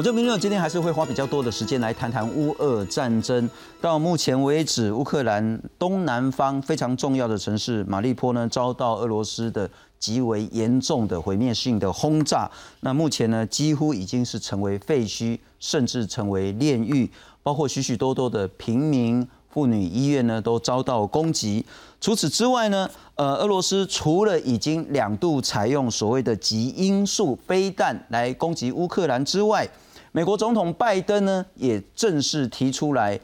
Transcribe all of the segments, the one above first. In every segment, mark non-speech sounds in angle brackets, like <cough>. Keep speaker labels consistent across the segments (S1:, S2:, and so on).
S1: 我这边呢，今天还是会花比较多的时间来谈谈乌俄战争。到目前为止，乌克兰东南方非常重要的城市马利坡呢，遭到俄罗斯的极为严重的毁灭性的轰炸。那目前呢，几乎已经是成为废墟，甚至成为炼狱，包括许许多多的平民、妇女医院呢，都遭到攻击。除此之外呢，呃，俄罗斯除了已经两度采用所谓的极音速飞弹来攻击乌克兰之外，美国总统拜登呢，也正式提出来，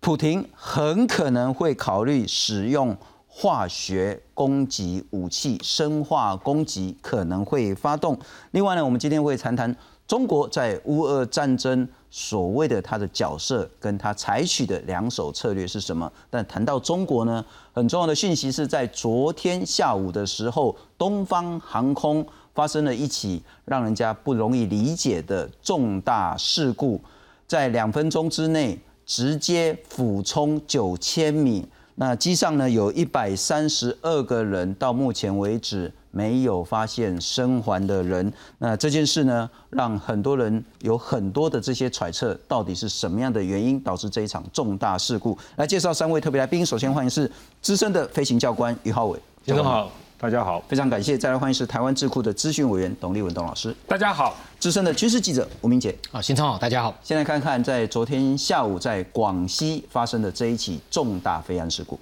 S1: 普廷很可能会考虑使用化学攻击武器，生化攻击可能会发动。另外呢，我们今天会谈谈中国在乌俄战争所谓的它的角色，跟它采取的两手策略是什么。但谈到中国呢，很重要的讯息是在昨天下午的时候，东方航空。发生了一起让人家不容易理解的重大事故，在两分钟之内直接俯冲九千米。那机上呢有一百三十二个人，到目前为止没有发现生还的人。那这件事呢，让很多人有很多的这些揣测，到底是什么样的原因导致这一场重大事故？来介绍三位特别来宾，首先欢迎是资深的飞行教官于浩伟，
S2: 先生好。大家好，
S1: 非常感谢。再来欢迎是台湾智库的资讯委员董立文董老师。
S2: 大家好，
S1: 资深的军事记者吴明杰。
S3: 啊，新昌好，大家好。
S1: 先来看看在昨天下午在广西发生的这一起重大飞安事故。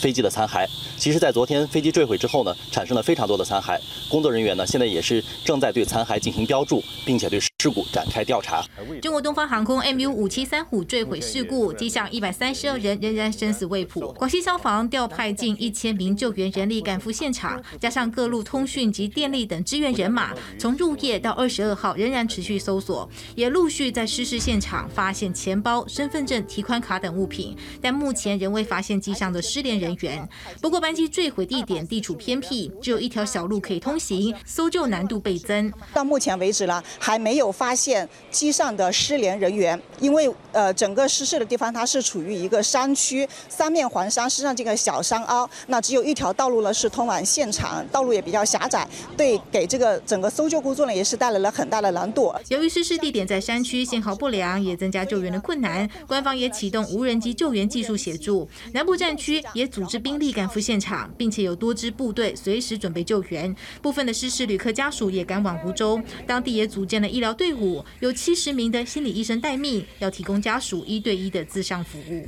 S4: 飞机的残骸，其实，在昨天飞机坠毁之后呢，产生了非常多的残骸。工作人员呢，现在也是正在对残骸进行标注，并且对事故展开调查。
S5: 中国东方航空 MU 五七三虎坠毁事故，机上一百三十二人仍然生死未卜。广西消防调派近一千名救援人力赶赴现场，加上各路通讯及电力等支援人马，从入夜到二十二号仍然持续搜索，也陆续在失事现场发现钱包、身份证、提款卡等物品，但目前仍未发现机上的失联。人员。不过，班机坠毁地点地处偏僻，只有一条小路可以通行，搜救难度倍增。
S6: 到目前为止呢，还没有发现机上的失联人员，因为呃，整个失事的地方它是处于一个山区，三面环山，实际上这个小山凹，那只有一条道路呢是通往现场，道路也比较狭窄，对，给这个整个搜救工作呢也是带来了很大的难度。
S5: 由于失事地点在山区，信号不良，也增加救援的困难。官方也启动无人机救援技术协助，南部战区也。组织兵力赶赴现场，并且有多支部队随时准备救援。部分的失事旅客家属也赶往湖州，当地也组建了医疗队伍，有七十名的心理医生待命，要提供家属一对一的自上服务。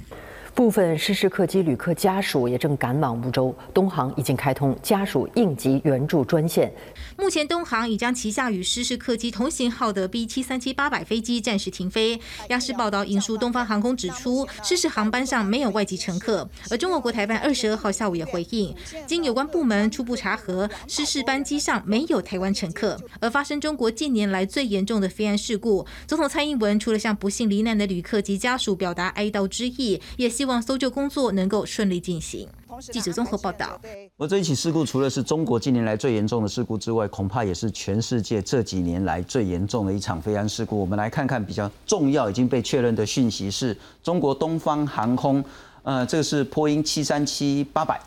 S7: 部分失事客机旅客家属也正赶往梧州，东航已经开通家属应急援助专线。
S5: 目前，东航已将旗下与失事客机同型号的 B 七三七八百飞机暂时停飞。央视报道引述东方航空指出，失事航班上没有外籍乘客。而中国国台办二十二号下午也回应，经有关部门初步查核，失事班机上没有台湾乘客。而发生中国近年来最严重的飞安事故，总统蔡英文除了向不幸罹难的旅客及家属表达哀悼之意，也希望。搜救工作能够顺利进行。记者综合报道。
S1: 而这一起事故，除了是中国近年来最严重的事故之外，恐怕也是全世界这几年来最严重的一场飞安事故。我们来看看比较重要、已经被确认的讯息，是中国东方航空，呃，这个是波音七三七八百。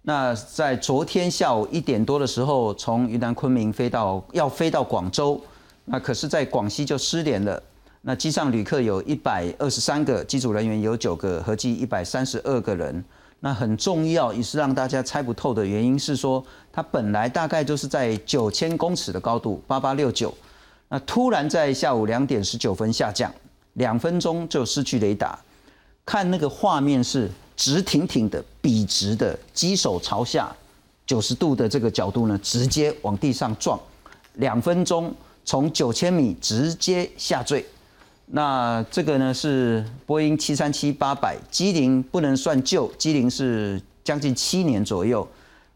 S1: 那在昨天下午一点多的时候，从云南昆明飞到要飞到广州，那可是在广西就失联了。那机上旅客有一百二十三个，机组人员有九个，合计一百三十二个人。那很重要，也是让大家猜不透的原因是说，它本来大概就是在九千公尺的高度，八八六九，那突然在下午两点十九分下降，两分钟就失去雷达。看那个画面是直挺挺的、笔直的，机手朝下九十度的这个角度呢，直接往地上撞，两分钟从九千米直接下坠。那这个呢是波音七三七八百机龄不能算旧，机龄是将近七年左右。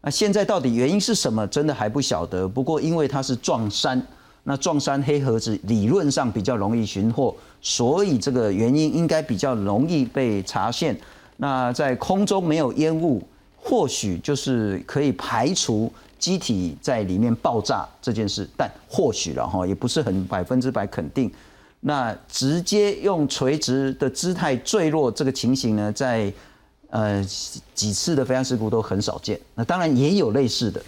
S1: 那现在到底原因是什么，真的还不晓得。不过因为它是撞山，那撞山黑盒子理论上比较容易寻获，所以这个原因应该比较容易被查现。那在空中没有烟雾，或许就是可以排除机体在里面爆炸这件事，但或许了哈，也不是很百分之百肯定。那直接用垂直的姿态坠落这个情形呢，在呃几次的飞安事故都很少见。那当然也有类似的。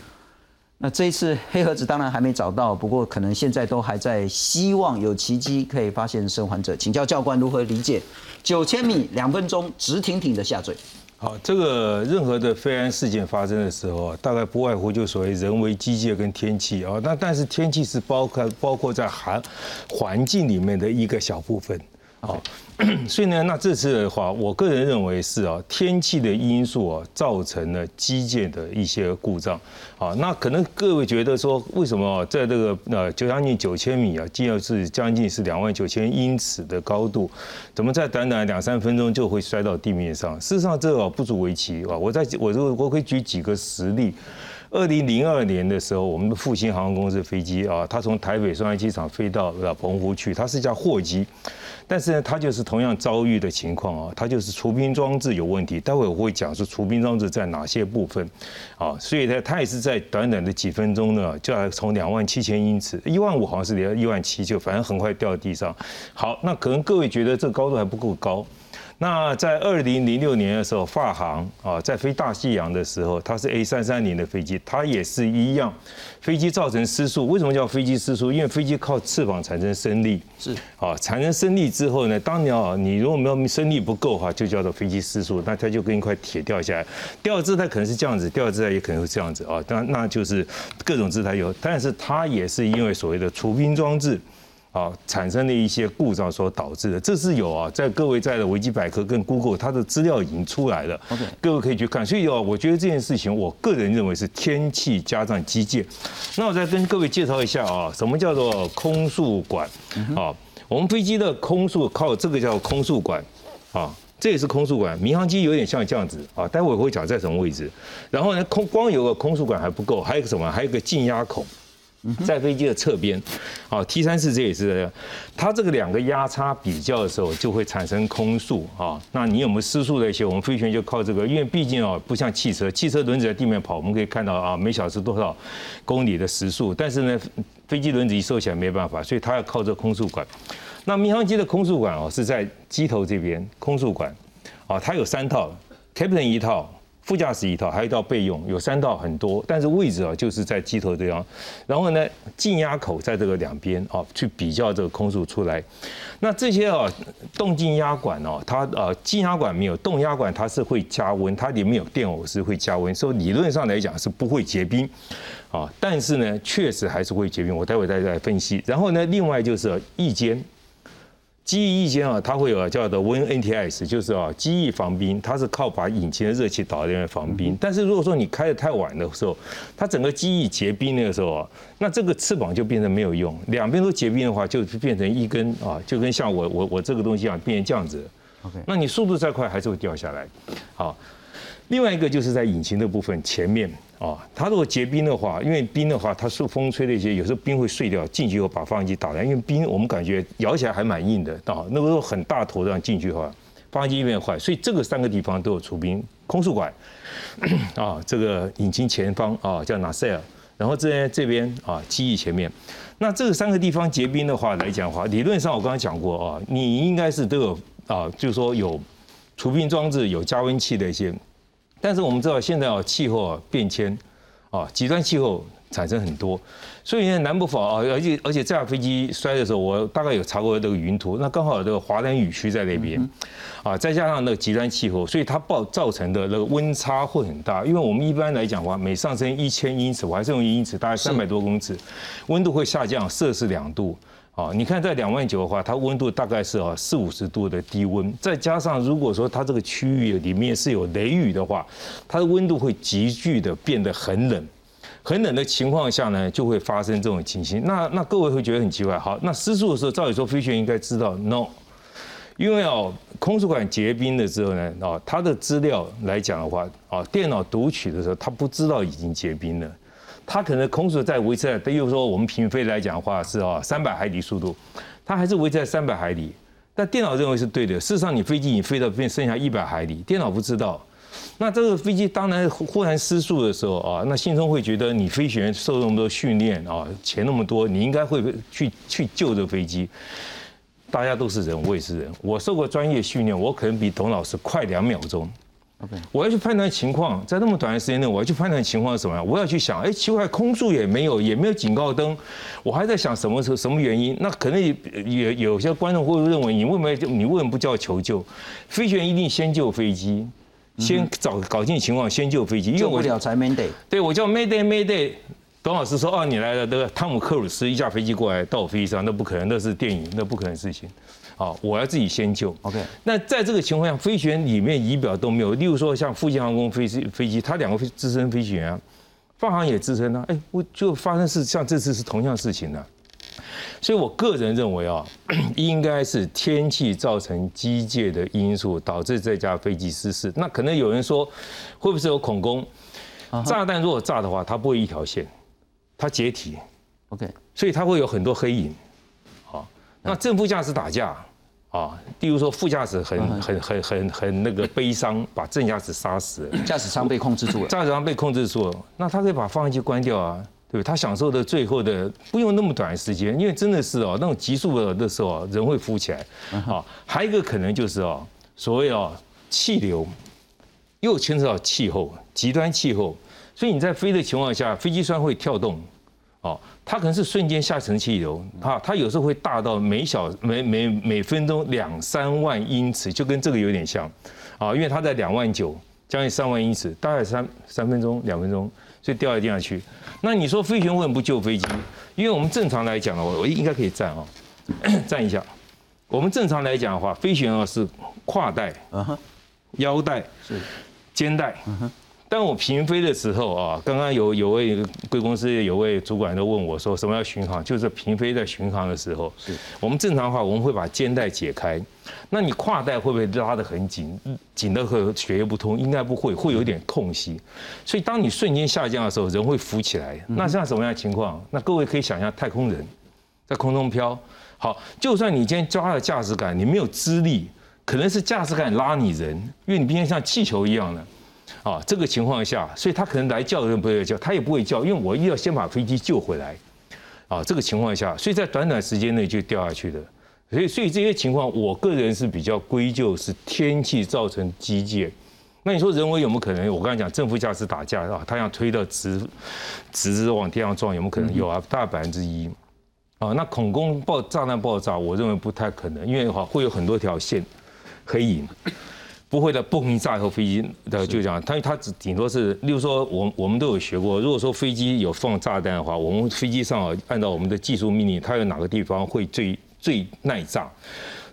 S1: 那这一次黑盒子当然还没找到，不过可能现在都还在希望有奇迹可以发现生还者。请教教官如何理解九千米两分钟直挺挺的下坠？
S2: 好，这个任何的飞安事件发生的时候，大概不外乎就所谓人为机械跟天气啊。那但是天气是包括包括在环环境里面的一个小部分。好，<clears throat> 所以呢，那这次的话，我个人认为是啊，天气的因素啊，造成了机械的一些故障。啊，那可能各位觉得说，为什么在这个呃，就将近九千米啊，近要是将近是两万九千英尺的高度，怎么在短短两三分钟就会摔到地面上？事实上，这个不足为奇啊。我在我我我可以举几个实例。二零零二年的时候，我们的复兴航空公司飞机啊，它从台北松山机场飞到澎湖去，它是一架货机。但是呢，它就是同样遭遇的情况啊，它就是除冰装置有问题。待会我会讲说除冰装置在哪些部分，啊，所以呢，它也是在短短的几分钟呢，就要从两万七千英尺，一万五好像是连一万七，就反正很快掉地上。好，那可能各位觉得这高度还不够高。那在二零零六年的时候，法航啊，在飞大西洋的时候，它是 A 三三零的飞机，它也是一样，飞机造成失速。为什么叫飞机失速？因为飞机靠翅膀产生升力，
S1: 是
S2: 啊，产生升力之后呢，当你啊，你如果没有升力不够的话，就叫做飞机失速，那它就跟一块铁掉下来。掉的姿态可能是这样子，掉的姿态也可能是这样子啊，当然那就是各种姿态有，但是它也是因为所谓的除冰装置。啊，产生的一些故障所导致的，这是有啊，在各位在的维基百科跟 Google，它的资料已经出来了。
S1: OK，
S2: 各位可以去看。所以哦，我觉得这件事情，我个人认为是天气加上机械。那我再跟各位介绍一下啊，什么叫做空速管？啊，我们飞机的空速靠这个叫空速管啊，这也是空速管。民航机有点像这样子啊，待会我会讲在什么位置。然后呢，空光有个空速管还不够，还有个什么？还有个进压孔。在飞机的侧边，啊，T 三四这也是这样，它这个两个压差比较的时候，就会产生空速啊。那你有没有失速的一些？我们飞行员就靠这个，因为毕竟啊，不像汽车，汽车轮子在地面跑，我们可以看到啊，每小时多少公里的时速。但是呢，飞机轮子一收起来没办法，所以它要靠这空速管。那民航机的空速管哦，是在机头这边空速管，啊，它有三套，Captain 一套。副驾驶一套，还有一套备用，有三套很多，但是位置啊就是在机头这样。然后呢，进压口在这个两边啊，去比较这个空速出来。那这些啊，动静压管哦，它呃进压管没有，动压管它是会加温，它里面有电偶是会加温，所以理论上来讲是不会结冰啊。但是呢，确实还是会结冰，我待会再来分析。然后呢，另外就是翼尖。机翼翼尖啊，它会有叫做 Win NTS，就是啊机翼防冰，它是靠把引擎的热气导在那边防冰。但是如果说你开的太晚的时候，它整个机翼结冰那个时候啊，那这个翅膀就变成没有用。两边都结冰的话，就变成一根啊，就跟像我我我这个东西一样，变成这样子。
S1: OK，
S2: 那你速度再快还是会掉下来。好，另外一个就是在引擎的部分前面。哦，它如果结冰的话，因为冰的话，它受风吹的一些，有时候冰会碎掉。进去以后把发动机打烂，因为冰我们感觉摇起来还蛮硬的。啊，那个时候很大头这样进去的话，发动机变坏。所以这个三个地方都有除冰空速管。<laughs> 啊，这个引擎前方啊叫 nacelle，然后这这边啊机翼前面。那这个三个地方结冰的话来讲的话，理论上我刚刚讲过啊，你应该是都有啊，就是说有除冰装置、有加温器的一些。但是我们知道现在啊气候啊变迁啊极端气候产生很多，所以呢南部否啊而且而且这架飞机摔的时候，我大概有查过这个云图，那刚好有这个华南雨区在那边啊，再加上那个极端气候，所以它爆造成的那个温差会很大。因为我们一般来讲的话，每上升一千英尺，我还是用英尺，大概三百多公尺，温度会下降摄氏两度。啊，你看在两万九的话，它温度大概是啊四五十度的低温，再加上如果说它这个区域里面是有雷雨的话，它的温度会急剧的变得很冷，很冷的情况下呢，就会发生这种情形。那那各位会觉得很奇怪，好，那失速的时候，照理说飞行员应该知道，no，因为哦，空速管结冰的时候呢，啊，它的资料来讲的话，啊，电脑读取的时候，它不知道已经结冰了。它可能空速在维持在，比如说我们平飞来讲的话是啊三百海里速度，它还是维持在三百海里，但电脑认为是对的。事实上你飞机已飞到变剩下一百海里，电脑不知道。那这个飞机当然忽然失速的时候啊，那心中会觉得你飞行员受那么多训练啊，钱那么多，你应该会去去救这飞机。大家都是人，我也是人，我受过专业训练，我可能比董老师快两秒钟。我要去判断情况，在那么短的时间内，我要去判断情况是什么样？我要去想，哎，奇怪，空速也没有，也没有警告灯，我还在想什么时候什么原因？那可能也有些观众会认为，你为什么你为什么不叫求救？飞行员一定先救飞机，先找搞清情况，先救飞机，因
S1: 为我了才 Mayday，
S2: 对我叫 Mayday Mayday，董老师说，哦，你来了，那个汤姆克鲁斯一架飞机过来到我飞机上，那不可能，那是电影，那不可能事情。好，我要自己先救。
S1: OK，
S2: 那在这个情况下，飞行员里面仪表都没有。例如说，像复兴航空飞机，飞机，他两个资深飞行员，发航也资深啊。哎，我就发生是，像这次是同样事情的。所以我个人认为啊，<clears throat> 应该是天气造成机械的因素导致这架飞机失事。那可能有人说，会不会是有恐攻？炸弹如果炸的话，它不会一条线，它解体。
S1: OK，
S2: 所以它会有很多黑影。好，那正副驾驶打架。啊，例如说副驾驶很很很很很那个悲伤，把正驾驶杀死了，
S1: 驾驶舱被控制住了，
S2: 驾驶舱被控制住了，那他可以把发动机关掉啊，对他享受的最后的不用那么短时间，因为真的是哦，那种急速的的时候人会浮起来。啊，还有一个可能就是哦，所谓哦气流，又牵扯到气候，极端气候，所以你在飞的情况下，飞机虽然会跳动。哦，它可能是瞬间下沉气流，哈，它有时候会大到每小每每每分钟两三万英尺，就跟这个有点像，啊，因为它在两万九，将近三万英尺，大概三三分钟两分钟，所以掉在地上去。那你说飞行员为什么不救飞机？因为我们正常来讲的话，我应该可以站啊，<clears throat> 站一下。我们正常来讲的话，飞行员是胯带、腰带、是肩带。当我平飞的时候啊，刚刚有有位贵公司有位主管都问我说，什么叫巡航？就是平飞在巡航的时候，是我们正常的话，我们会把肩带解开。那你胯带会不会拉得很紧，紧的和血液不通？应该不会，会有点空隙。所以当你瞬间下降的时候，人会浮起来。那像什么样的情况？那各位可以想象，太空人在空中飘。好，就算你今天抓了驾驶杆，你没有支力，可能是驾驶杆拉你人，因为你毕竟像气球一样的。啊，这个情况下，所以他可能来叫人不会叫，他也不会叫，因为我一定要先把飞机救回来。啊，这个情况下，所以在短短时间内就掉下去的。所以，所以这些情况，我个人是比较归咎是天气造成机械。那你说人为有没有可能？我刚才讲正副驾驶打架啊，他想推到直直往天上撞，有没有可能？有啊，大概百分之一。啊，那恐攻爆炸弹爆炸，我认为不太可能，因为哈会有很多条线黑影。不会的，蹦一炸以后飞机的就这样，它它只顶多是，例如说，我我们都有学过，如果说飞机有放炸弹的话，我们飞机上按照我们的技术命令，它有哪个地方会最最耐炸？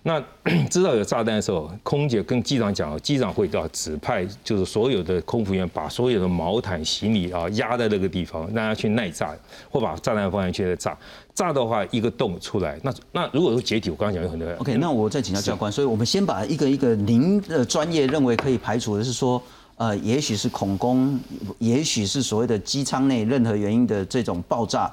S2: 那 <clears throat> 知道有炸弹的时候，空姐跟机长讲，机长会要指派，就是所有的空服员把所有的毛毯、行李啊压在那个地方，让他去耐炸，或把炸弹放进去再炸。炸的话，一个洞出来，那那如果说解体，我刚刚讲有很多。
S1: OK，那我再请教教官，所以我们先把一个一个您的专业认为可以排除的是说，呃，也许是恐攻，也许是所谓的机舱内任何原因的这种爆炸。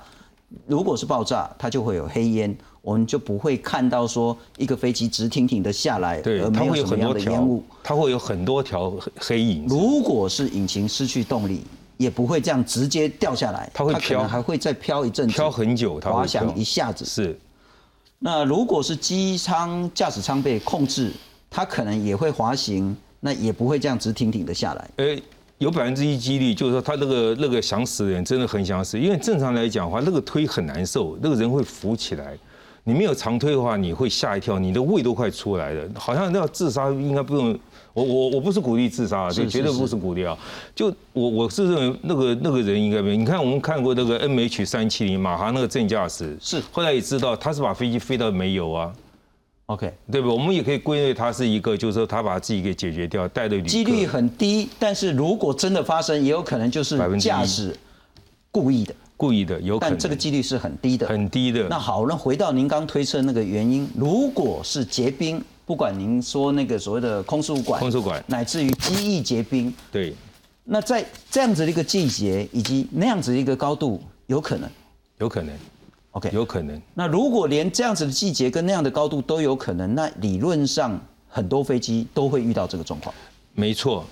S1: 如果是爆炸，它就会有黑烟。我们就不会看到说一个飞机直挺挺的下来，
S2: 对，它会有很多烟雾，它会有很多条黑影。
S1: 如果是引擎失去动力，也不会这样直接掉下来，
S2: 它会飘，
S1: 还会再飘一阵，
S2: 飘很久，它
S1: 滑翔一下子。
S2: 是。
S1: 那如果是机舱驾驶舱被控制，它可能也会滑行，那也不会这样直挺挺的下来。
S2: 诶，有百分之一几率，就是说他那个那个想死的人真的很想死，因为正常来讲的话，那个推很难受，那个人会浮起来。你没有长推的话，你会吓一跳，你的胃都快出来了。好像要自杀，应该不用。我我我不是鼓励自杀，就绝对不是鼓励啊。就我我是认为那个那个人应该没。你看我们看过那个 M H 三七零马航那个正驾驶，
S1: 是
S2: 后来也知道他是把飞机飞到没有啊。
S1: OK，
S2: 对不？我们也可以归类他是一个，就是说他把自己给解决掉，带的
S1: 几率很低。但是如果真的发生，也有可能就是驾驶故意的。
S2: 故意的有可能，
S1: 但这个几率是很低的，
S2: 很低的。
S1: 那好，那回到您刚推测那个原因，如果是结冰，不管您说那个所谓的空速管，
S2: 空速管，
S1: 乃至于机翼结冰，
S2: 对。
S1: 那在这样子的一个季节以及那样子的一个高度，有可能，
S2: 有可能
S1: ，OK，
S2: 有可能。
S1: 那如果连这样子的季节跟那样的高度都有可能，那理论上很多飞机都会遇到这个状况。
S2: 没错。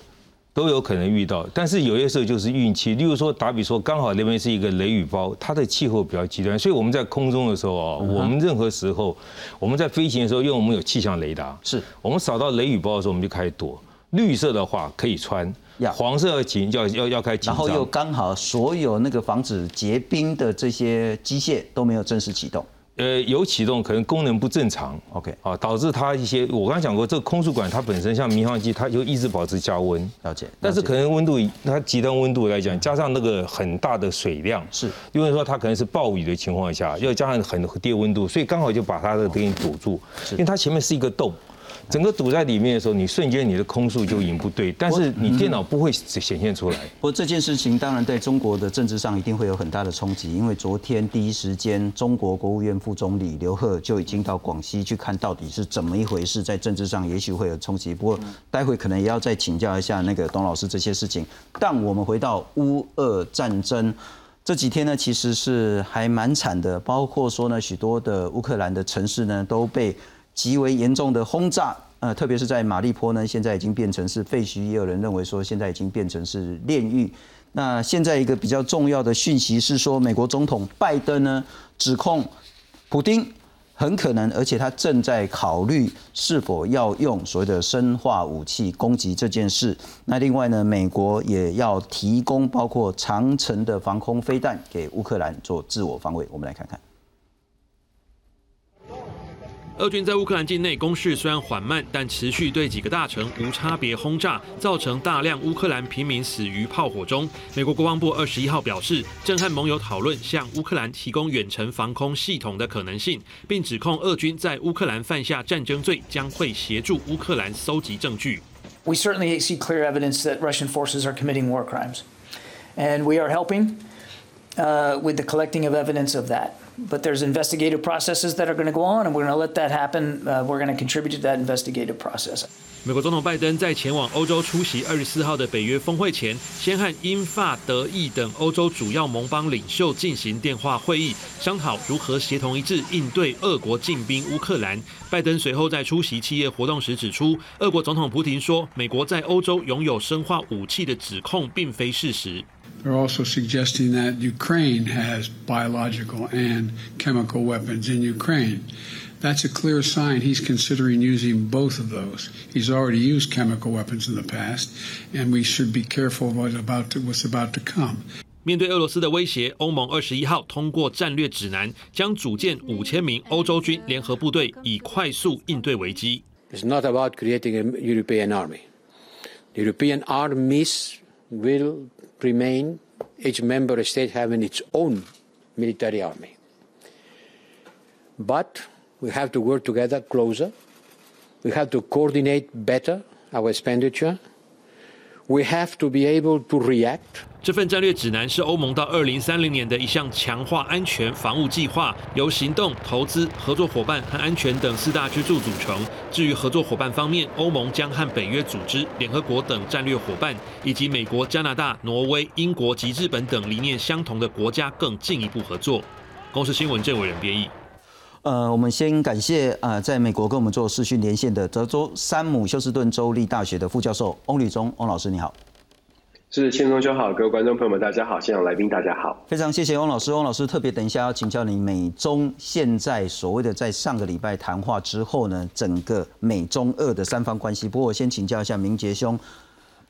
S2: 都有可能遇到，但是有些时候就是运气。例如说，打比说，刚好那边是一个雷雨包，它的气候比较极端，所以我们在空中的时候啊，我们任何时候，我们在飞行的时候，因为我们有气象雷达，
S1: 是
S2: 我们扫到雷雨包的时候，我们就开始躲。绿色的话可以穿，黄色要紧要要要开紧
S1: 然后又刚好所有那个防止结冰的这些机械都没有正式启动。
S2: 呃，有启动，可能功能不正常
S1: ，OK，
S2: 啊，导致它一些，我刚才讲过，这个空速管它本身像民航机，它就一直保持加温，
S1: 了解。
S2: 但是可能温度，它极端温度来讲，加上那个很大的水量，
S1: 是，
S2: 因为说它可能是暴雨的情况下，要加上很低温度，所以刚好就把它的给你堵住，因为它前面是一个洞。整个堵在里面的时候，你瞬间你的空速就已经不对，但是你电脑不会显现出来。
S1: 不过这件事情当然在中国的政治上一定会有很大的冲击，因为昨天第一时间，中国国务院副总理刘鹤就已经到广西去看到底是怎么一回事，在政治上也许会有冲击。不过待会可能也要再请教一下那个董老师这些事情。但我们回到乌俄战争这几天呢，其实是还蛮惨的，包括说呢，许多的乌克兰的城市呢都被。极为严重的轰炸，呃，特别是在马利坡呢，现在已经变成是废墟，也有人认为说现在已经变成是炼狱。那现在一个比较重要的讯息是说，美国总统拜登呢指控普京很可能，而且他正在考虑是否要用所谓的生化武器攻击这件事。那另外呢，美国也要提供包括长城的防空飞弹给乌克兰做自我防卫。我们来看看。
S3: 俄军在乌克兰境内攻势虽然缓慢，但持续对几个大城无差别轰炸，造成大量乌克兰平民死于炮火中。美国国防部二十一号表示，正和盟友讨论向乌克兰提供远程防空系统的可能性，并指控俄军在乌克兰犯下战争罪，将会协助乌克兰搜集证据。
S8: We certainly see clear evidence that Russian forces are committing war crimes, and we are helping with the collecting of evidence of that. But there's investigative processes that are going to go on, and we're going to let that happen. We're going to contribute to that investigative process.
S3: 美国总统拜登在前往欧洲出席二十四号的北约峰会前，先和英法德意等欧洲主要盟邦领袖进行电话会议，商讨如何协同一致应对俄国进兵乌克兰。拜登随后在出席企业活动时指出，俄国总统普京说，美国在欧洲拥有生化武器的指控并非事实。
S9: They're also suggesting that Ukraine has biological and chemical weapons in Ukraine. That's a clear sign he's considering using both of those. He's already used chemical weapons in the past, and we should be careful what's about to, what's about to come.
S3: 面对俄罗斯的威胁，欧盟二十一号通过战略指南，将组建五千名欧洲军联合部队，以快速应对危机。
S10: It's not about creating a European army. European armies will remain each member state having its own military army. But we have to work together closer. We have to coordinate better our expenditure. We have to be able to react
S3: 这份战略指南是欧盟到二零三零年的一项强化安全防务计划，由行动、投资、合作伙伴和安全等四大支柱组成。至于合作伙伴方面，欧盟将和北约组织、联合国等战略伙伴，以及美国、加拿大、挪威、英国及日本等理念相同的国家更进一步合作。公司新闻郑伟人编译。
S1: 呃，我们先感谢啊，在美国跟我们做视讯连线的德州山姆休斯顿州立大学的副教授翁履忠翁老师，你好。
S11: 是千中兄好，各位观众朋友们，大家好，现场来宾大家好，
S1: 非常谢谢翁老师。翁老师特别等一下要请教你，美中现在所谓的在上个礼拜谈话之后呢，整个美中俄的三方关系。不过我先请教一下明杰兄，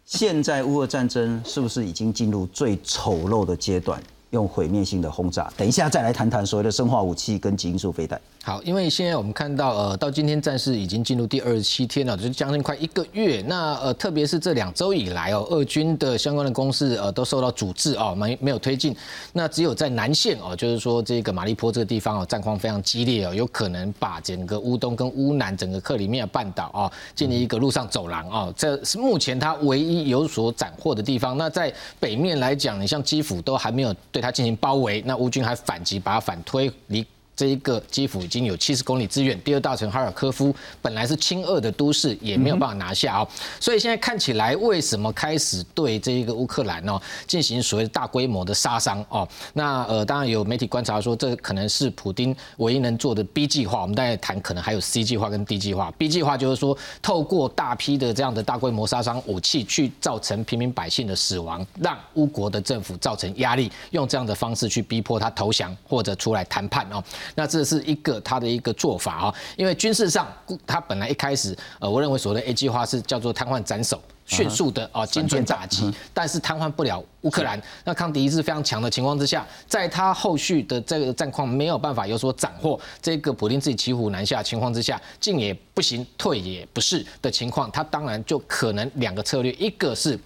S1: 现在乌俄战争是不是已经进入最丑陋的阶段？用毁灭性的轰炸，等一下再来谈谈所谓的生化武器跟基因素飞弹。
S12: 好，因为现在我们看到，呃，到今天战事已经进入第二十七天了，就是将近快一个月。那呃，特别是这两周以来哦，俄军的相关的攻势呃都受到阻滞哦，没没有推进。那只有在南线哦，就是说这个马利坡这个地方哦，战况非常激烈哦，有可能把整个乌东跟乌南整个克里米亚半岛啊，建立一个陆上走廊啊，这是目前它唯一有所斩获的地方。那在北面来讲，你像基辅都还没有对。它进行包围，那乌军还反击，把它反推离。这一个基辅已经有七十公里之远，第二大城哈尔科夫本来是亲俄的都市，也没有办法拿下哦。所以现在看起来，为什么开始对这一个乌克兰哦进行所谓大规模的杀伤哦？那呃，当然有媒体观察说，这可能是普京唯一能做的 B 计划。我们大概谈，可能还有 C 计划跟 D 计划。B 计划就是说，透过大批的这样的大规模杀伤武器，去造成平民百姓的死亡，让乌国的政府造成压力，用这样的方式去逼迫他投降或者出来谈判哦。那这是一个他的一个做法啊，因为军事上他本来一开始，呃，我认为所谓的 A 计划是叫做瘫痪斩首。迅速的啊精准打击，但是瘫痪不了乌克兰。那抗敌意志非常强的情况之下，在他后续的这个战况没有办法有所斩获，这个普京自己骑虎难下情况之下，进也不行，退也不是的情况，他当然就可能两个策略，一个是。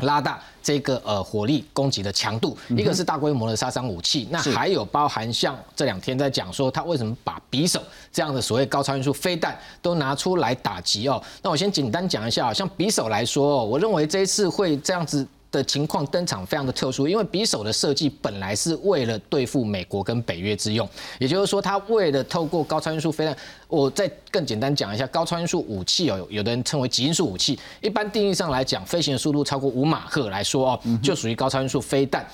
S12: 拉大这个呃火力攻击的强度，一个是大规模的杀伤武器，那还有包含像这两天在讲说他为什么把匕首这样的所谓高超音速飞弹都拿出来打击哦。那我先简单讲一下，像匕首来说，我认为这一次会这样子。的情况登场非常的特殊，因为匕首的设计本来是为了对付美国跟北约之用，也就是说，它为了透过高超音速飞弹，我再更简单讲一下，高超音速武器哦，有的人称为极音速武器，一般定义上来讲，飞行的速度超过五马赫来说哦，就属于高超音速飞弹。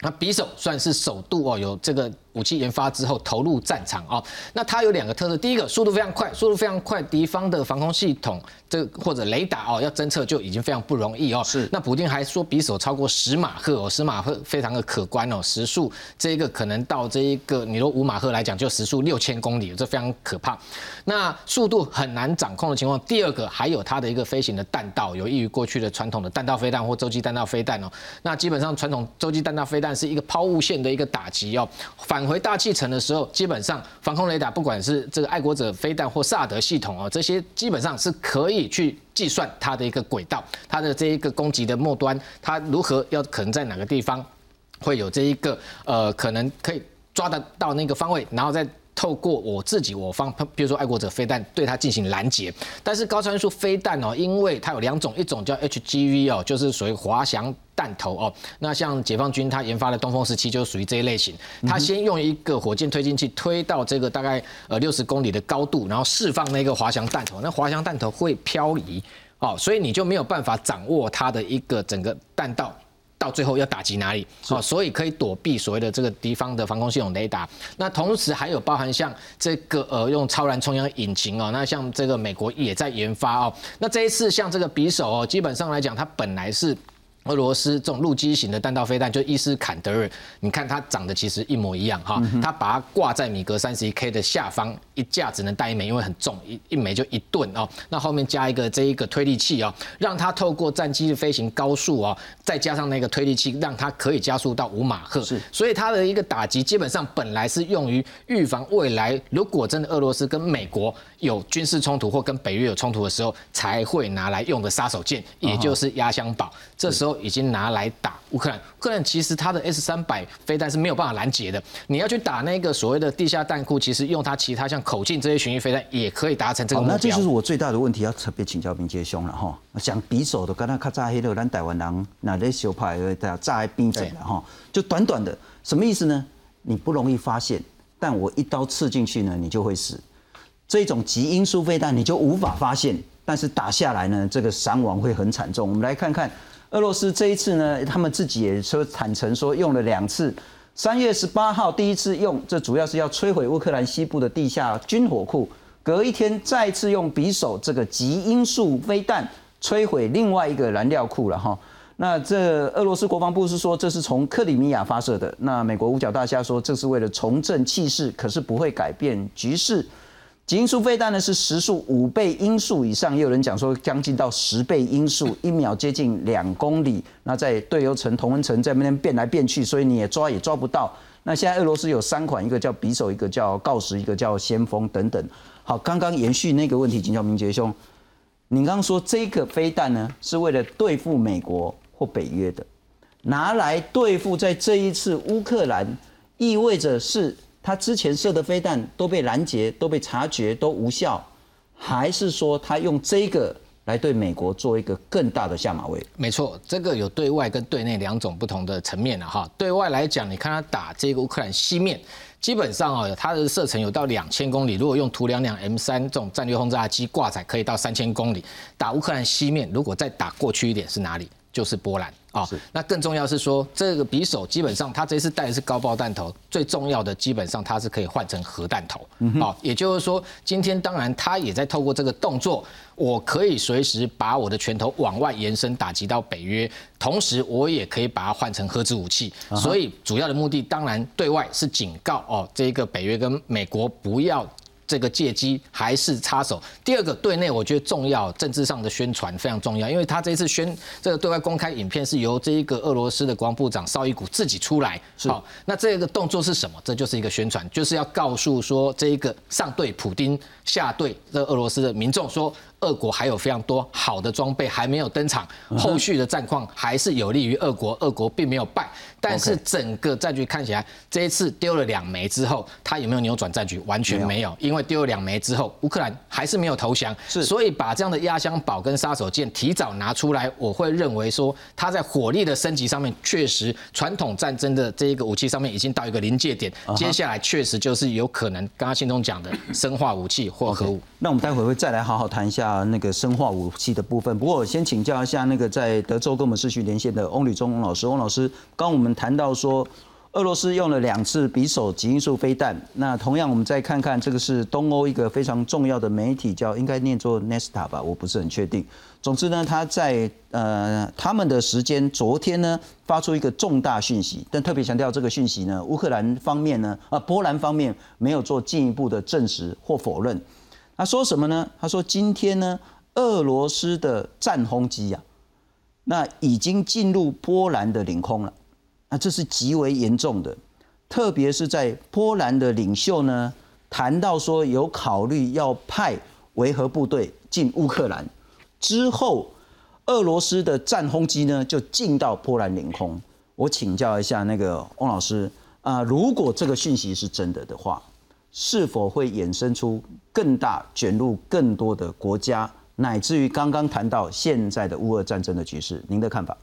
S12: 那匕首算是首度哦，有这个。武器研发之后投入战场啊，那它有两个特色，第一个速度非常快，速度非常快，敌方的防空系统这或者雷达哦要侦测就已经非常不容易哦。
S1: 是，
S12: 那普京还说匕首超过十马赫哦，十马赫非常的可观哦，时速这个可能到这一个你说五马赫来讲就时速六千公里，这非常可怕。那速度很难掌控的情况，第二个还有它的一个飞行的弹道有益于过去的传统的弹道飞弹或洲际弹道飞弹哦。那基本上传统洲际弹道飞弹是一个抛物线的一个打击哦，反。回大气层的时候，基本上防空雷达，不管是这个爱国者飞弹或萨德系统啊，这些基本上是可以去计算它的一个轨道，它的这一个攻击的末端，它如何要可能在哪个地方会有这一个呃，可能可以抓得到那个方位，然后再透过我自己我方，比如说爱国者飞弹对它进行拦截。但是高超音速飞弹哦，因为它有两种，一种叫 HGV 哦，就是属于滑翔。弹头哦，那像解放军他研发的东风十七就属于这一类型，他先用一个火箭推进器推到这个大概呃六十公里的高度，然后释放那个滑翔弹头，那滑翔弹头会漂移哦，所以你就没有办法掌握它的一个整个弹道到最后要打击哪里哦，所以可以躲避所谓的这个敌方的防空系统雷达。那同时还有包含像这个呃用超燃冲压引擎哦，那像这个美国也在研发哦，那这一次像这个匕首哦，基本上来讲它本来是。俄罗斯这种陆基型的弹道飞弹，就伊斯坎德尔，你看它长得其实一模一样哈，它把它挂在米格三十一 K 的下方，一架只能带一枚，因为很重，一一枚就一吨哦。那后面加一个这一个推力器哦，让它透过战机的飞行高速哦，再加上那个推力器，让它可以加速到五马赫。
S1: 是，
S12: 所以它的一个打击基本上本来是用于预防未来，如果真的俄罗斯跟美国有军事冲突或跟北约有冲突的时候，才会拿来用的杀手锏，也就是压箱宝。这时候。已经拿来打乌克兰，乌克兰其实它的 S 三百飞弹是没有办法拦截的。你要去打那个所谓的地下弹库，其实用它其他像口径这些巡弋飞弹也可以达成这个目标。
S1: 那这就是我最大的问题，要特别请教明杰兄了哈。讲匕首的，刚才咔嚓黑的，咱台湾人那那小派的炸在兵阵了哈，就短短的，什么意思呢？你不容易发现，但我一刀刺进去呢，你就会死。这种极音速飞弹你就无法发现，但是打下来呢，这个伤亡会很惨重。我们来看看。俄罗斯这一次呢，他们自己也说坦诚说用了两次。三月十八号第一次用，这主要是要摧毁乌克兰西部的地下军火库。隔一天再次用匕首这个极音速飞弹摧毁另外一个燃料库了哈。那这俄罗斯国防部是说这是从克里米亚发射的。那美国五角大厦说这是为了重振气势，可是不会改变局势。极音速飞弹呢是时速五倍音速以上，也有人讲说将近到十倍音速，一秒接近两公里。那在对流层、同温层在那边变来变去，所以你也抓也抓不到。那现在俄罗斯有三款，一个叫匕首，一个叫锆石，一个叫先锋等等。好，刚刚延续那个问题，请教明杰兄，你刚刚说这个飞弹呢是为了对付美国或北约的，拿来对付在这一次乌克兰，意味着是。他之前射的飞弹都被拦截、都被察觉、都无效，还是说他用这个来对美国做一个更大的下马威？
S12: 没错，这个有对外跟对内两种不同的层面了哈。对外来讲，你看他打这个乌克兰西面，基本上啊，它的射程有到两千公里。如果用图两两 M 三这种战略轰炸机挂载，可以到三千公里。打乌克兰西面，如果再打过去一点是哪里？就是波兰啊。那更重要是说，这个匕首基本上它这次带的是高爆弹头，最重要的基本上它是可以换成核弹头啊。也就是说，今天当然它也在透过这个动作，我可以随时把我的拳头往外延伸，打击到北约，同时我也可以把它换成核子武器。所以主要的目的当然对外是警告哦，这一个北约跟美国不要。这个借机还是插手。第二个对内，我觉得重要，政治上的宣传非常重要，因为他这次宣这个对外公开影片是由这一个俄罗斯的国防部长绍伊古自己出来。好，那这个动作是什么？这就是一个宣传，就是要告诉说这一个上对普丁，下对这俄罗斯的民众说。俄国还有非常多好的装备还没有登场，后续的战况还是有利于俄国。俄国并没有败，但是整个战局看起来，这一次丢了两枚之后，他有没有扭转战局？完全没有，因为丢了两枚之后，乌克兰还是没有投降。是，所以把这样的压箱宝跟杀手锏提早拿出来，我会认为说，他在火力的升级上面，确实传统战争的这一个武器上面已经到一个临界点，接下来确实就是有可能刚刚信中讲的生化武器或核武。
S1: 那我们待会会再来好好谈一下那个生化武器的部分。不过我先请教一下那个在德州跟我们视讯连线的翁吕中翁老师。翁老师，刚我们谈到说，俄罗斯用了两次匕首极音速飞弹。那同样，我们再看看这个是东欧一个非常重要的媒体，叫应该念作 Nesta 吧，我不是很确定。总之呢，他在呃他们的时间昨天呢发出一个重大讯息，但特别强调这个讯息呢，乌克兰方面呢啊波兰方面没有做进一步的证实或否认。他说什么呢？他说今天呢，俄罗斯的战轰机呀，那已经进入波兰的领空了。那这是极为严重的，特别是在波兰的领袖呢谈到说有考虑要派维和部队进乌克兰之后，俄罗斯的战轰机呢就进到波兰领空。我请教一下那个翁老师啊，如果这个讯息是真的的话。是否会衍生出更大卷入更多的国家，乃至于刚刚谈到现在的乌俄战争的局势？您的看法？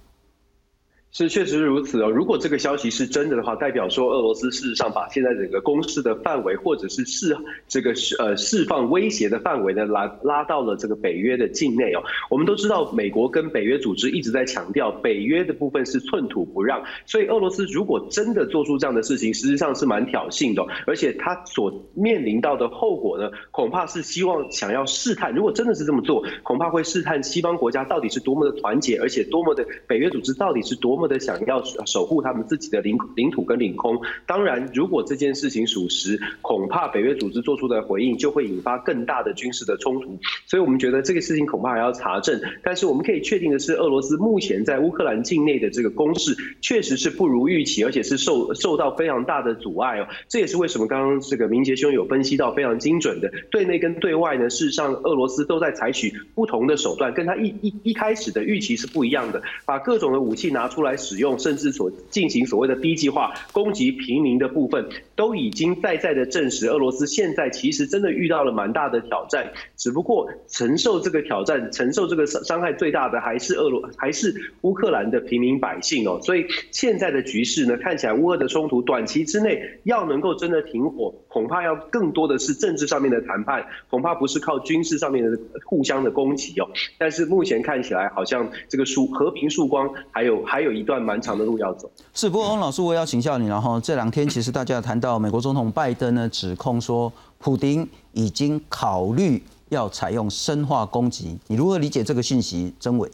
S11: 是确实如此哦。如果这个消息是真的的话，代表说俄罗斯事实上把现在整个攻势的范围，或者是释这个呃释放威胁的范围呢，拉拉到了这个北约的境内哦。我们都知道，美国跟北约组织一直在强调，北约的部分是寸土不让。所以俄罗斯如果真的做出这样的事情，实际上是蛮挑衅的，而且他所面临到的后果呢，恐怕是希望想要试探。如果真的是这么做，恐怕会试探西方国家到底是多么的团结，而且多么的北约组织到底是多。么的想要守护他们自己的领领土跟领空，当然，如果这件事情属实，恐怕北约组织做出的回应就会引发更大的军事的冲突。所以，我们觉得这个事情恐怕还要查证。但是，我们可以确定的是，俄罗斯目前在乌克兰境内的这个攻势确实是不如预期，而且是受受到非常大的阻碍哦。这也是为什么刚刚这个明杰兄有分析到非常精准的，对内跟对外呢，事实上俄罗斯都在采取不同的手段，跟他一一一开始的预期是不一样的，把各种的武器拿出来。来使用甚至所进行所谓的 B 计划攻击平民的部分，都已经在在的证实，俄罗斯现在其实真的遇到了蛮大的挑战。只不过承受这个挑战、承受这个伤伤害最大的还是俄罗，还是乌克兰的平民百姓哦。所以现在的局势呢，看起来乌俄的冲突短期之内要能够真的停火，恐怕要更多的是政治上面的谈判，恐怕不是靠军事上面的互相的攻击哦。但是目前看起来，好像这个曙和平曙光还有还有一。一段蛮长的路要走。
S1: 是，不过翁老师，我也要请教你。然后这两天，其实大家谈到美国总统拜登呢，指控说，普京已经考虑要采用生化攻击。你如何理解这个信息真伪？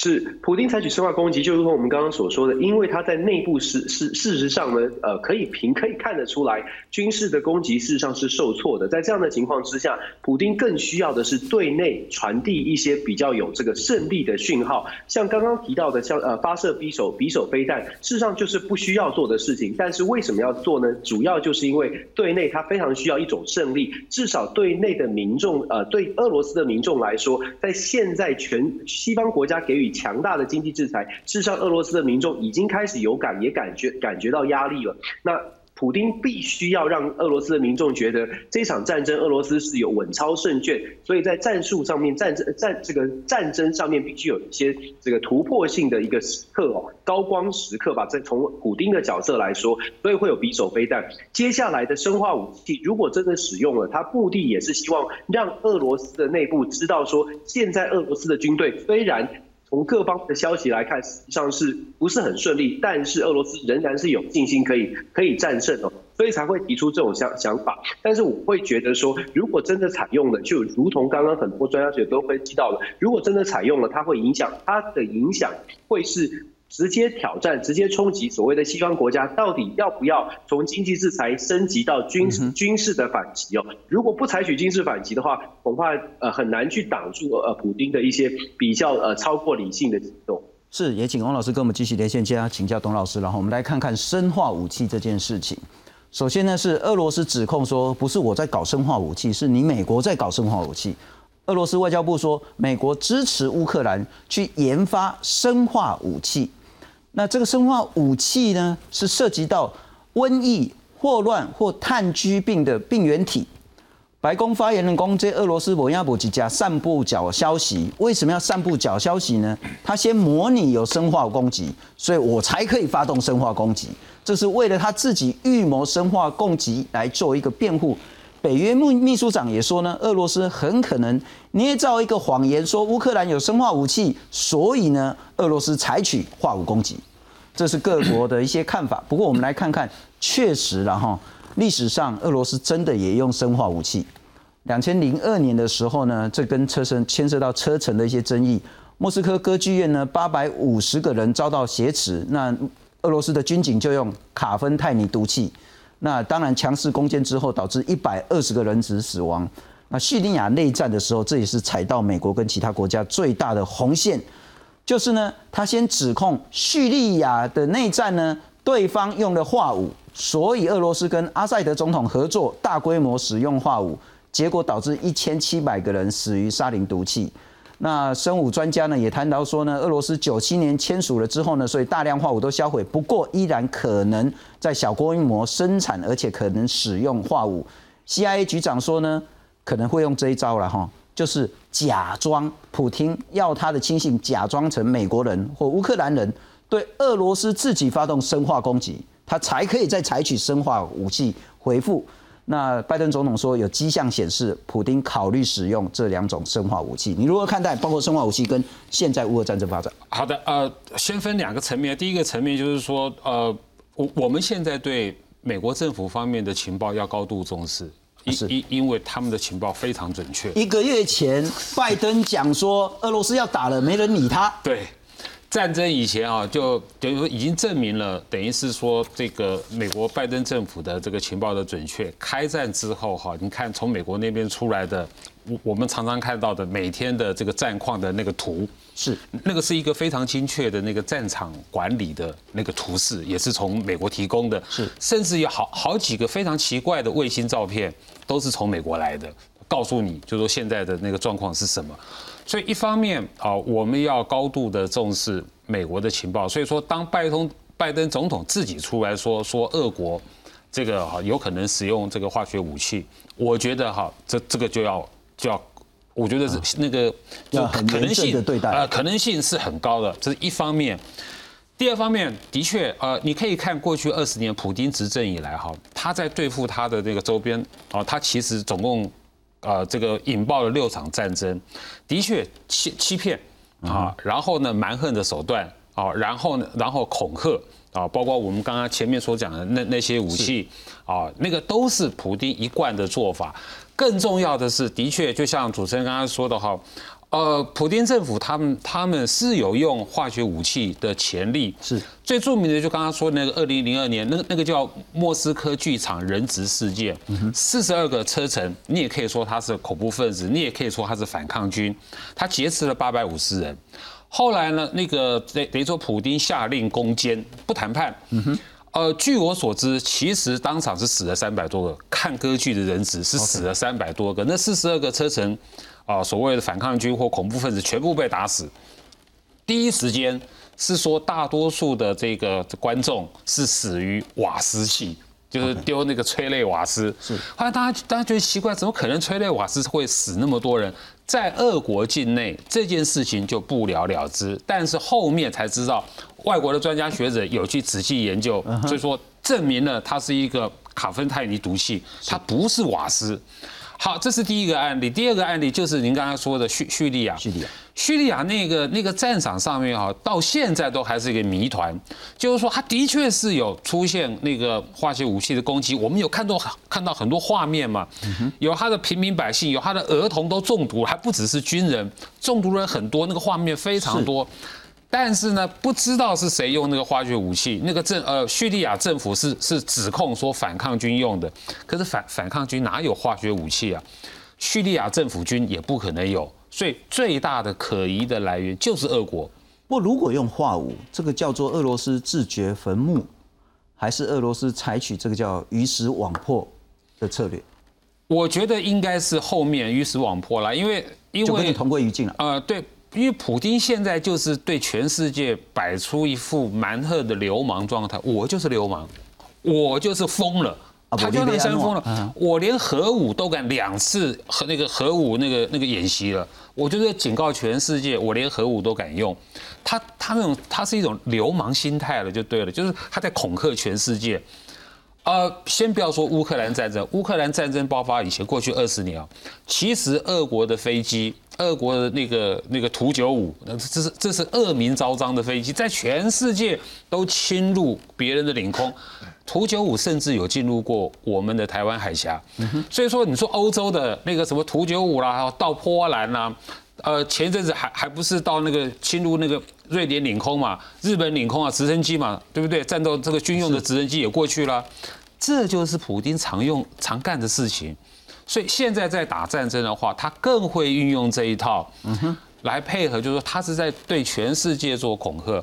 S11: 是普京采取生化攻击，就如同我们刚刚所说的，因为他在内部事事事实上呢，呃，可以凭可以看得出来，军事的攻击事实上是受挫的。在这样的情况之下，普京更需要的是对内传递一些比较有这个胜利的讯号。像刚刚提到的，像呃发射匕首匕首飞弹，事实上就是不需要做的事情。但是为什么要做呢？主要就是因为对内他非常需要一种胜利，至少对内的民众，呃，对俄罗斯的民众来说，在现在全西方国家给予。强大的经济制裁，事实上，俄罗斯的民众已经开始有感，也感觉感觉到压力了。那普京必须要让俄罗斯的民众觉得这场战争俄罗斯是有稳操胜券，所以在战术上面、战争战这个战争上面必须有一些这个突破性的一个时刻哦，高光时刻吧。在从普京的角色来说，所以会有匕首飞弹。接下来的生化武器，如果真的使用了，它目的也是希望让俄罗斯的内部知道说，现在俄罗斯的军队虽然。从各方的消息来看，实际上是不是很顺利？但是俄罗斯仍然是有信心可以可以战胜哦，所以才会提出这种想想法。但是我会觉得说，如果真的采用了，就如同刚刚很多专家学都分析到了，如果真的采用了，它会影响它的影响会是。直接挑战、直接冲击所谓的西方国家，到底要不要从经济制裁升级到军军事的反击哦？如果不采取军事反击的话，恐怕呃很难去挡住呃普京的一些比较呃超过理性的行动。
S1: 是，也请王老师跟我们继续连线，接下请教董老师，然后我们来看看生化武器这件事情。首先呢，是俄罗斯指控说，不是我在搞生化武器，是你美国在搞生化武器。俄罗斯外交部说，美国支持乌克兰去研发生化武器。那这个生化武器呢，是涉及到瘟疫、霍乱或炭疽病的病原体。白宫发言人公这俄罗斯摩亚普几家散布假消息，为什么要散布假消息呢？他先模拟有生化攻击，所以我才可以发动生化攻击，这是为了他自己预谋生化攻击来做一个辩护。北约秘秘书长也说呢，俄罗斯很可能捏造一个谎言，说乌克兰有生化武器，所以呢，俄罗斯采取化武攻击。这是各国的一些看法。不过我们来看看，确实了哈，历史上俄罗斯真的也用生化武器。两千零二年的时候呢，这跟车身牵涉到车臣的一些争议，莫斯科歌剧院呢，八百五十个人遭到挟持，那俄罗斯的军警就用卡芬泰尼毒气。那当然，强势攻坚之后，导致一百二十个人质死亡。那叙利亚内战的时候，这也是踩到美国跟其他国家最大的红线，就是呢，他先指控叙利亚的内战呢，对方用了化武，所以俄罗斯跟阿塞德总统合作，大规模使用化武，结果导致一千七百个人死于沙林毒气。那生物专家呢也谈到说呢，俄罗斯九七年签署了之后呢，所以大量化武都销毁，不过依然可能在小规模生产，而且可能使用化武。CIA 局长说呢，可能会用这一招了哈，就是假装普京要他的亲信假装成美国人或乌克兰人，对俄罗斯自己发动生化攻击，他才可以再采取生化武器回复。那拜登总统说有迹象显示，普京考虑使用这两种生化武器。你如何看待包括生化武器跟现在乌俄战争发展？
S13: 好的，呃，先分两个层面。第一个层面就是说，呃，我我们现在对美国政府方面的情报要高度重视，因因因为他们的情报非常准确。
S1: 一个月前，拜登讲说俄罗斯要打了，没人理他。
S13: 对。战争以前啊，就等于说已经证明了，等于是说这个美国拜登政府的这个情报的准确。开战之后哈，你看从美国那边出来的，我我们常常看到的每天的这个战况的那个图，
S1: 是
S13: 那个是一个非常精确的那个战场管理的那个图示，也是从美国提供的。
S1: 是，
S13: 甚至有好好几个非常奇怪的卫星照片，都是从美国来的，告诉你就说现在的那个状况是什么。所以一方面啊，我们要高度的重视美国的情报。所以说，当拜登拜登总统自己出来说说俄国这个哈有可能使用这个化学武器，我觉得哈这这个就要就要，我觉得是那个
S1: 就可能性对待
S13: 啊可能性是很高的，这是一方面。第二方面，的确呃，你可以看过去二十年普京执政以来哈，他在对付他的那个周边啊，他其实总共。啊，这个引爆了六场战争，的确欺欺骗啊，然后呢蛮横的手段啊，然后呢然后恐吓啊，包括我们刚刚前面所讲的那那些武器啊，那个都是普丁一贯的做法。更重要的是，的确就像主持人刚刚说的哈。呃，普丁政府他们他们是有用化学武器的潜力，
S1: 是
S13: 最著名的就刚刚说那个二零零二年那那个叫莫斯科剧场人质事件，四十二个车臣，你也可以说他是恐怖分子，你也可以说他是反抗军，他劫持了八百五十人。后来呢，那个等等于说普丁下令攻坚，不谈判。呃，据我所知，其实当场是死了三百多个看歌剧的人质是死了三百多个，那四十二个车臣。啊，所谓的反抗军或恐怖分子全部被打死。第一时间是说，大多数的这个观众是死于瓦斯系，就是丢那个催泪瓦斯。
S1: 是，
S13: 后来大家大家觉得奇怪，怎么可能催泪瓦斯会死那么多人？在俄国境内这件事情就不了了之，但是后面才知道，外国的专家学者有去仔细研究，所以说证明了它是一个卡芬泰尼毒气，它不是瓦斯。好，这是第一个案例。第二个案例就是您刚才说的叙叙利亚。
S1: 叙利亚，
S13: 叙利亚那个那个战场上面哈，到现在都还是一个谜团。就是说，它的确是有出现那个化学武器的攻击，我们有看到看到很多画面嘛，有他的平民百姓，有他的儿童都中毒，还不只是军人，中毒人很多，那个画面非常多。但是呢，不知道是谁用那个化学武器。那个政呃，叙利亚政府是是指控说反抗军用的，可是反反抗军哪有化学武器啊？叙利亚政府军也不可能有，所以最大的可疑的来源就是俄国。
S1: 不过如果用化武，这个叫做俄罗斯自掘坟墓，还是俄罗斯采取这个叫鱼死网破的策略？
S13: 我觉得应该是后面鱼死网破了，因为因为就跟你
S1: 同归于尽了。
S13: 呃，对。因为普京现在就是对全世界摆出一副蛮横的流氓状态，我就是流氓，我就是疯了，他就能生疯了，我连核武都敢两次和那个核武那个那个演习了，我就是警告全世界，我连核武都敢用，他他那种他是一种流氓心态了，就对了，就是他在恐吓全世界。呃，先不要说乌克兰战争，乌克兰战争爆发以前，过去二十年啊，其实俄国的飞机，俄国的那个那个图九五，那这是这是恶名昭彰的飞机，在全世界都侵入别人的领空，图九五甚至有进入过我们的台湾海峡，所以说你说欧洲的那个什么图九五啦，到波兰啦，呃，前一阵子还还不是到那个侵入那个瑞典领空嘛，日本领空啊，直升机嘛，对不对？战斗这个军用的直升机也过去了。这就是普京常用、常干的事情，所以现在在打战争的话，他更会运用这一套，来配合，就是说他是在对全世界做恐吓。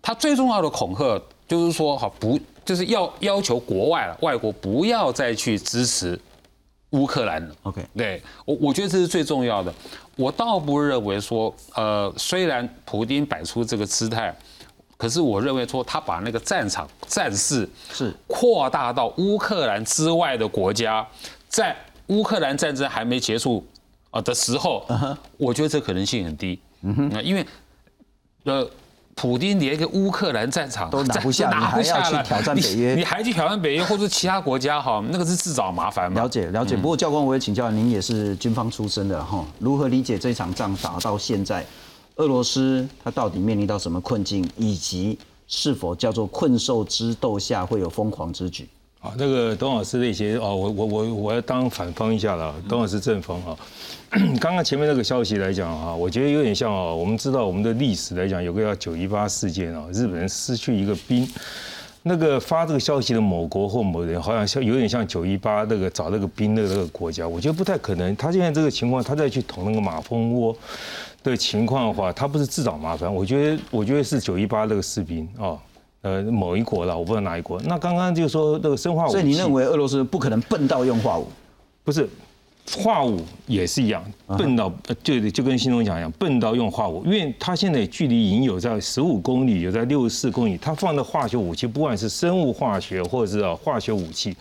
S13: 他最重要的恐吓就是说，哈不，就是要要求国外了，外国不要再去支持乌克兰了。
S1: OK，
S13: 对我我觉得这是最重要的。我倒不认为说，呃，虽然普京摆出这个姿态。可是我认为说，他把那个战场战事
S1: 是
S13: 扩大到乌克兰之外的国家，在乌克兰战争还没结束啊的时候，我觉得这可能性很低。嗯哼，因为呃，普京连个乌克兰战场
S1: 都拿不 <laughs> 下，你还要去挑战北约，
S13: 你还去挑战北约或者其他国家哈，那个是自找麻烦嘛。
S1: 了解了解。不过教官，我也请教您，也是军方出身的哈，如何理解这场仗打到现在？俄罗斯它到底面临到什么困境，以及是否叫做困兽之斗下会有疯狂之举？
S2: 啊，那个董老师那些哦，我我我我要当反方一下了，董老师正方啊。刚刚前面那个消息来讲啊，我觉得有点像哦，我们知道我们的历史来讲，有个叫九一八事件啊，日本人失去一个兵，那个发这个消息的某国或某人，好像像有点像九一八那个找那个兵的那个国家，我觉得不太可能。他现在这个情况，他再去捅那个马蜂窝。的情况的话，他不是自找麻烦，我觉得，我觉得是九一八那个士兵啊，呃，某一国了，我不知道哪一国。那刚刚就说那个生化武器，
S1: 所以你认为俄罗斯不可能笨到用化武？
S2: 不是。化武也是一样，笨到就就跟新东讲一样，笨到用化武，因为它现在距离已经有在十五公里，有在六十四公里，它放的化学武器，不管是生物化学或者是化学武器，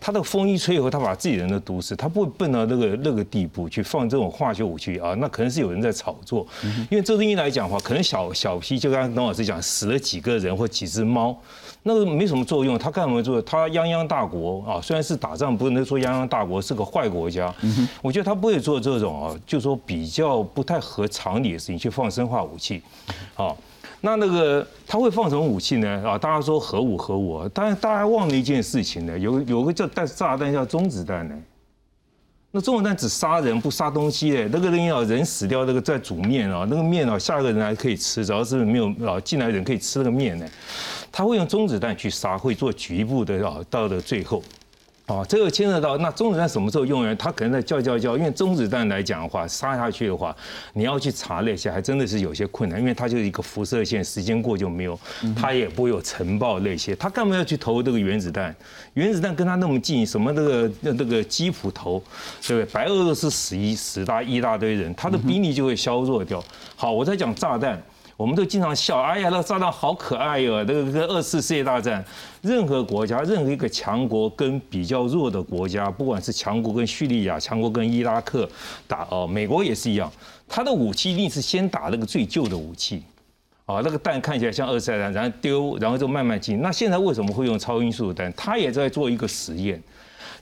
S2: 它的风一吹以后，它把自己人的毒死，它不会笨到那个那个地步去放这种化学武器啊，那可能是有人在炒作，因为这东西来讲的话，可能小小批，就刚刚董老师讲，死了几个人或几只猫。那个没什么作用，他干什么做？他泱泱大国啊，虽然是打仗，不能说泱泱大国是个坏国家。我觉得他不会做这种啊，就说比较不太合常理的事情，去放生化武器。好，那那个他会放什么武器呢？啊，大家说核武，核武，但是大家忘了一件事情呢，有有个叫弹炸弹叫中子弹呢。那中子弹只杀人不杀东西诶，那个人要人死掉，那个在煮面啊，那个面啊，下一个人还可以吃，只要是没有啊进来人可以吃那个面呢。他会用中子弹去杀，会做局部的啊，到了最后。哦，这个牵涉到那中子弹什么时候用呢？他可能在叫叫叫，因为中子弹来讲的话，杀下去的话，你要去查那些，还真的是有些困难，因为它就是一个辐射线，时间过就没有，它也不会有尘爆那些。他干嘛要去投这个原子弹？原子弹跟他那么近，什么那个那那个基辅投，对不对？白俄罗斯死一死大一大堆人，他的兵力就会削弱掉。好，我在讲炸弹。我们都经常笑，哎呀，那个炸弹好可爱哟！那个跟二次世界大战，任何国家，任何一个强国跟比较弱的国家，不管是强国跟叙利亚，强国跟伊拉克打哦，美国也是一样，他的武器一定是先打那个最旧的武器，啊，那个弹看起来像二次弹，然后丢，然后就慢慢进。那现在为什么会用超音速弹？他也在做一个实验。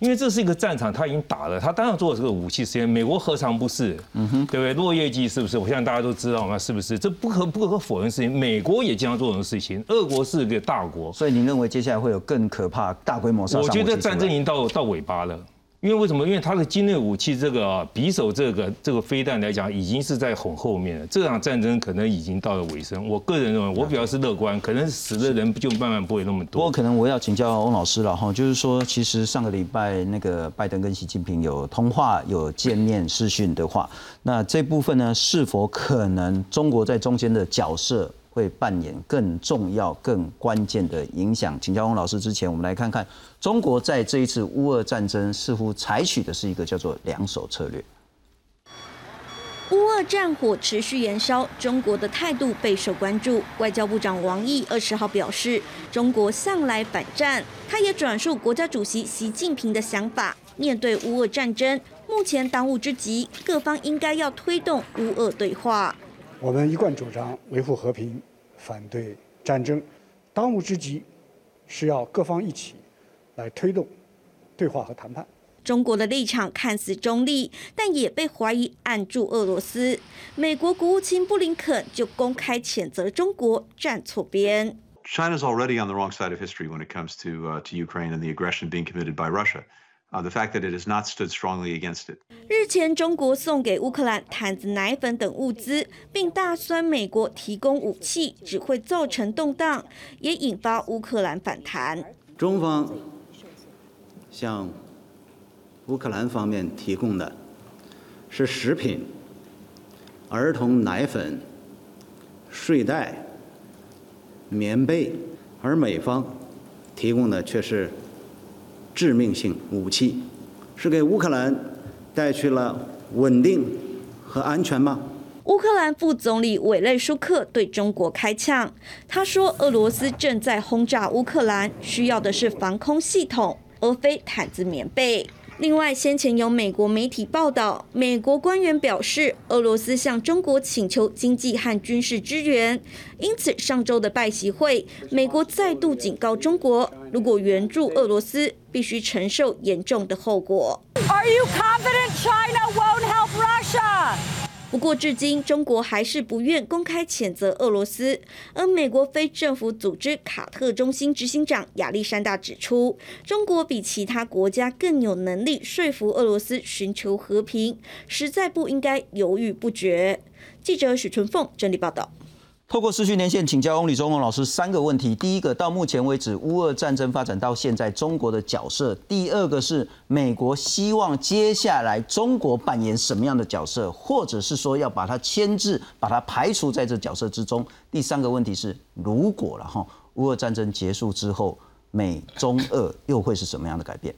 S2: 因为这是一个战场，他已经打了，他当然做了这个武器实验。美国何尝不是？嗯哼，对不对？落叶季是不是？我相信大家都知道嘛，是不是？这不可不可否认的事情。美国也经常做这种事情。俄国是个大国，
S1: 所以您认为接下来会有更可怕、大规模杀
S2: 伤？我觉得战争已经到到尾巴了。因为为什么？因为它的精锐武器这个匕首这个这个飞弹来讲，已经是在很后面了。这场战争可能已经到了尾声。我个人认为，我比较是乐观，可能死的人就慢慢不会那么多。
S1: 不过，可能我要请教翁老师了哈，就是说，其实上个礼拜那个拜登跟习近平有通话、有见面、视讯的话，那这部分呢，是否可能中国在中间的角色？会扮演更重要、更关键的影响。请教翁老师之前，我们来看看中国在这一次乌俄战争似乎采取的是一个叫做“两手策略”。
S14: 乌俄战火持续燃烧，中国的态度备受关注。外交部长王毅二十号表示，中国向来反战。他也转述国家主席习近平的想法：面对乌俄战争，目前当务之急，各方应该要推动乌俄对话。
S15: 我们一贯主张维护和平，反对战争。当务之急是要各方一起来推动对话和谈判。
S14: 中国的立场看似中立，但也被怀疑按住俄罗斯。美国国务卿布林肯就公开谴责中国站错边。
S16: China's already on the wrong side of history when it comes to to Ukraine and the aggression being committed by Russia. The fact that it has not stood strongly against it。
S14: 日前，中国送给乌克兰毯子、奶粉等物资，并大酸美国提供武器只会造成动荡，也引发乌克兰反弹。
S17: 中方向乌克兰方面提供的是食品、儿童奶粉、睡袋、棉被，而美方提供的却是。致命性武器是给乌克兰带去了稳定和安全吗？
S14: 乌克兰副总理委内舒克对中国开枪，他说：“俄罗斯正在轰炸乌克兰，需要的是防空系统，而非毯子、棉被。”另外，先前有美国媒体报道，美国官员表示，俄罗斯向中国请求经济和军事支援，因此上周的拜习会，美国再度警告中国，如果援助俄罗斯，必须承受严重的后果。Are you confident China won't help Russia? 不过，至今中国还是不愿公开谴责俄罗斯。而美国非政府组织卡特中心执行长亚历山大指出，中国比其他国家更有能力说服俄罗斯寻求和平，实在不应该犹豫不决。记者许春凤整理报道。
S1: 透过视讯连线请教翁李忠龙老师三个问题：第一个，到目前为止乌俄战争发展到现在，中国的角色；第二个是美国希望接下来中国扮演什么样的角色，或者是说要把它牵制、把它排除在这角色之中；第三个问题是，如果了哈乌俄战争结束之后，美中俄又会是什么样的改变？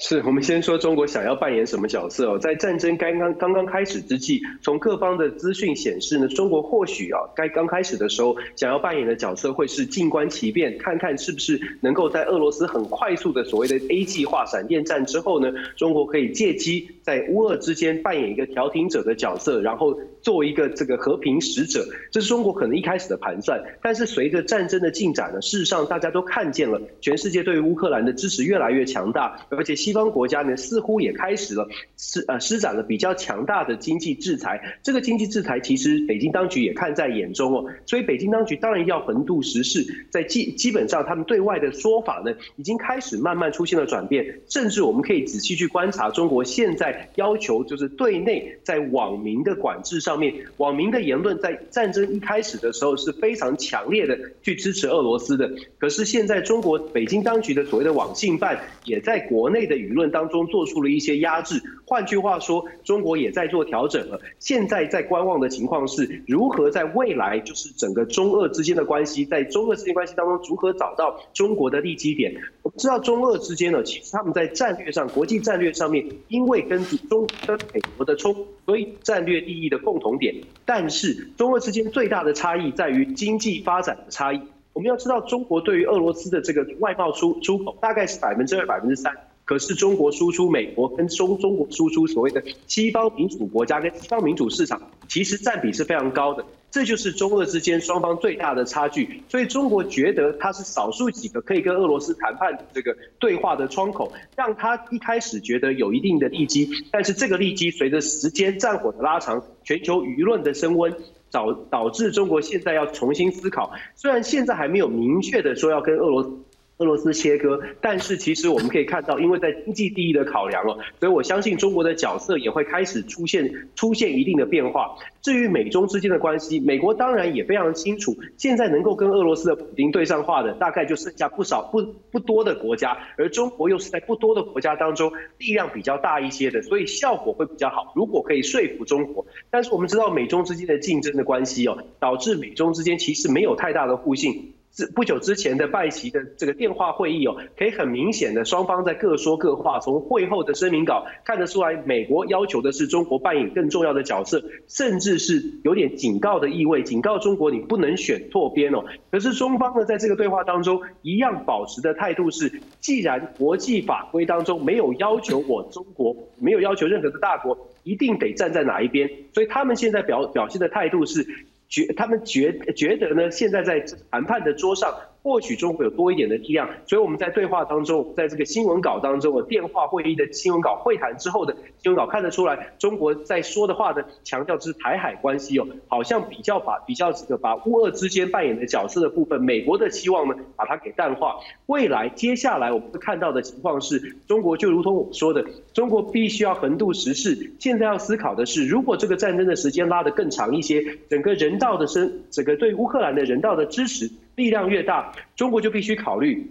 S11: 是我们先说中国想要扮演什么角色哦，在战争刚刚刚刚开始之际，从各方的资讯显示呢，中国或许啊，该刚开始的时候想要扮演的角色会是静观其变，看看是不是能够在俄罗斯很快速的所谓的 A 计划闪电战之后呢，中国可以借机在乌俄之间扮演一个调停者的角色，然后作为一个这个和平使者，这是中国可能一开始的盘算。但是随着战争的进展呢，事实上大家都看见了，全世界对于乌克兰的支持越来越强大，而且。西方国家呢，似乎也开始了施呃施展了比较强大的经济制裁。这个经济制裁其实北京当局也看在眼中哦，所以北京当局当然要横渡时事，在基基本上他们对外的说法呢，已经开始慢慢出现了转变。甚至我们可以仔细去观察中国现在要求，就是对内在网民的管制上网民的言论在战争一开始的时候是非常强烈的去支持俄罗斯的。可是现在中国北京当局的所谓的网信办也在国内的。舆论当中做出了一些压制，换句话说，中国也在做调整了。现在在观望的情况是，如何在未来就是整个中俄之间的关系，在中俄之间关系当中如何找到中国的利基点？我们知道中俄之间呢，其实他们在战略上、国际战略上面，因为跟中跟美国的冲，所以战略利益的共同点。但是中俄之间最大的差异在于经济发展的差异。我们要知道，中国对于俄罗斯的这个外贸出出口大概是百分之二、百分之三。可是中国输出美国跟中中国输出所谓的西方民主国家跟西方民主市场，其实占比是非常高的。这就是中俄之间双方最大的差距。所以中国觉得它是少数几个可以跟俄罗斯谈判的这个对话的窗口，让他一开始觉得有一定的利基。但是这个利基随着时间战火的拉长，全球舆论的升温。导导致中国现在要重新思考，虽然现在还没有明确的说要跟俄罗斯俄罗斯切割，但是其实我们可以看到，因为在经济第一的考量哦，所以我相信中国的角色也会开始出现出现一定的变化。至于美中之间的关系，美国当然也非常清楚，现在能够跟俄罗斯的普京对上话的，大概就剩下不少不不多的国家，而中国又是在不多的国家当中力量比较大一些的，所以效果会比较好。如果可以说服中国，但是我们知道美中之间的竞争的关系哦，导致美中之间其实没有太大的互信。不久之前的拜习的这个电话会议哦，可以很明显的双方在各说各话。从会后的声明稿看得出来，美国要求的是中国扮演更重要的角色，甚至是有点警告的意味，警告中国你不能选错边哦。可是中方呢，在这个对话当中，一样保持的态度是，既然国际法规当中没有要求我中国，没有要求任何的大国一定得站在哪一边，所以他们现在表表现的态度是。觉他们觉觉得呢，现在在谈判的桌上。获取中国有多一点的力量，所以我们在对话当中，在这个新闻稿当中的电话会议的新闻稿会谈之后的新闻稿看得出来，中国在说的话的强调是台海关系哦，好像比较把比较这个把乌俄之间扮演的角色的部分，美国的期望呢把它给淡化。未来接下来我们会看到的情况是，中国就如同我说的，中国必须要横渡时事，现在要思考的是，如果这个战争的时间拉得更长一些，整个人道的生，整个对乌克兰的人道的支持。力量越大，中国就必须考虑，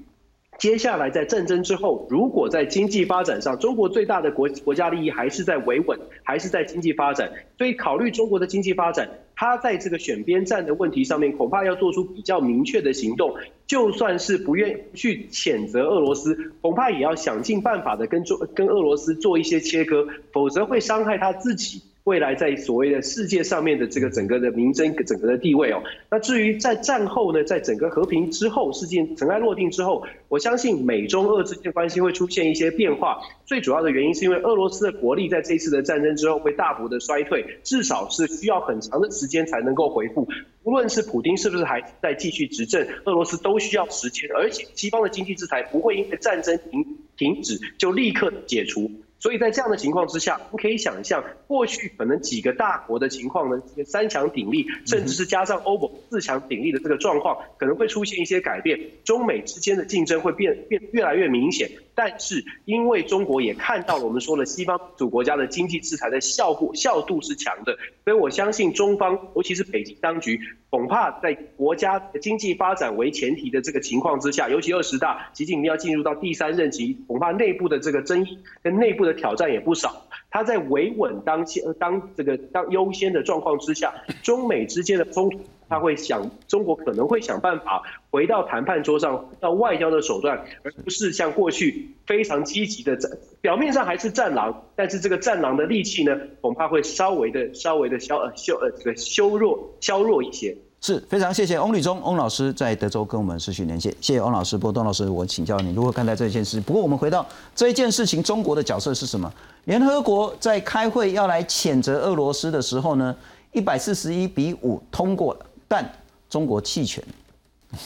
S11: 接下来在战争之后，如果在经济发展上，中国最大的国国家利益还是在维稳，还是在经济发展，所以考虑中国的经济发展，他在这个选边站的问题上面，恐怕要做出比较明确的行动。就算是不愿去谴责俄罗斯，恐怕也要想尽办法的跟中跟俄罗斯做一些切割，否则会伤害他自己。未来在所谓的世界上面的这个整个的名声、整个的地位哦，那至于在战后呢，在整个和平之后，事件尘埃落定之后，我相信美中俄之间的关系会出现一些变化。最主要的原因是因为俄罗斯的国力在这次的战争之后会大幅的衰退，至少是需要很长的时间才能够恢复。无论是普京是不是还在继续执政，俄罗斯都需要时间，而且西方的经济制裁不会因为战争停停止就立刻解除。所以在这样的情况之下，我们可以想象，过去可能几个大国的情况呢，这个三强鼎立，甚至是加上欧盟四强鼎立的这个状况，可能会出现一些改变，中美之间的竞争会变变越来越明显。但是因为中国也看到了我们说了，西方主国家的经济制裁的效果效度是强的，所以我相信中方，尤其是北京当局，恐怕在国家经济发展为前提的这个情况之下，尤其二十大，习近平要进入到第三任期，恐怕内部的这个争议跟内部的挑战也不少。他在维稳当先当这个当优先的状况之下，中美之间的冲突。他会想，中国可能会想办法回到谈判桌上，到外交的手段，而不是像过去非常积极的战。表面上还是战狼，但是这个战狼的力气呢，恐怕会稍微的、稍微的消呃修呃这个修弱、削弱一些。
S1: 是非常谢谢翁立忠翁老师在德州跟我们失去连线，谢谢翁老师。波东老师，我请教你如何看待这件事。不过我们回到这一件事情，中国的角色是什么？联合国在开会要来谴责俄罗斯的时候呢，一百四十一比五通过了。但中国弃权，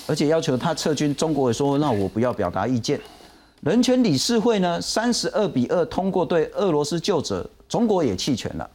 S1: 而且要求他撤军。中国也说：“那我不要表达意见。”人权理事会呢，三十二比二通过对俄罗斯救责，中国也弃权了。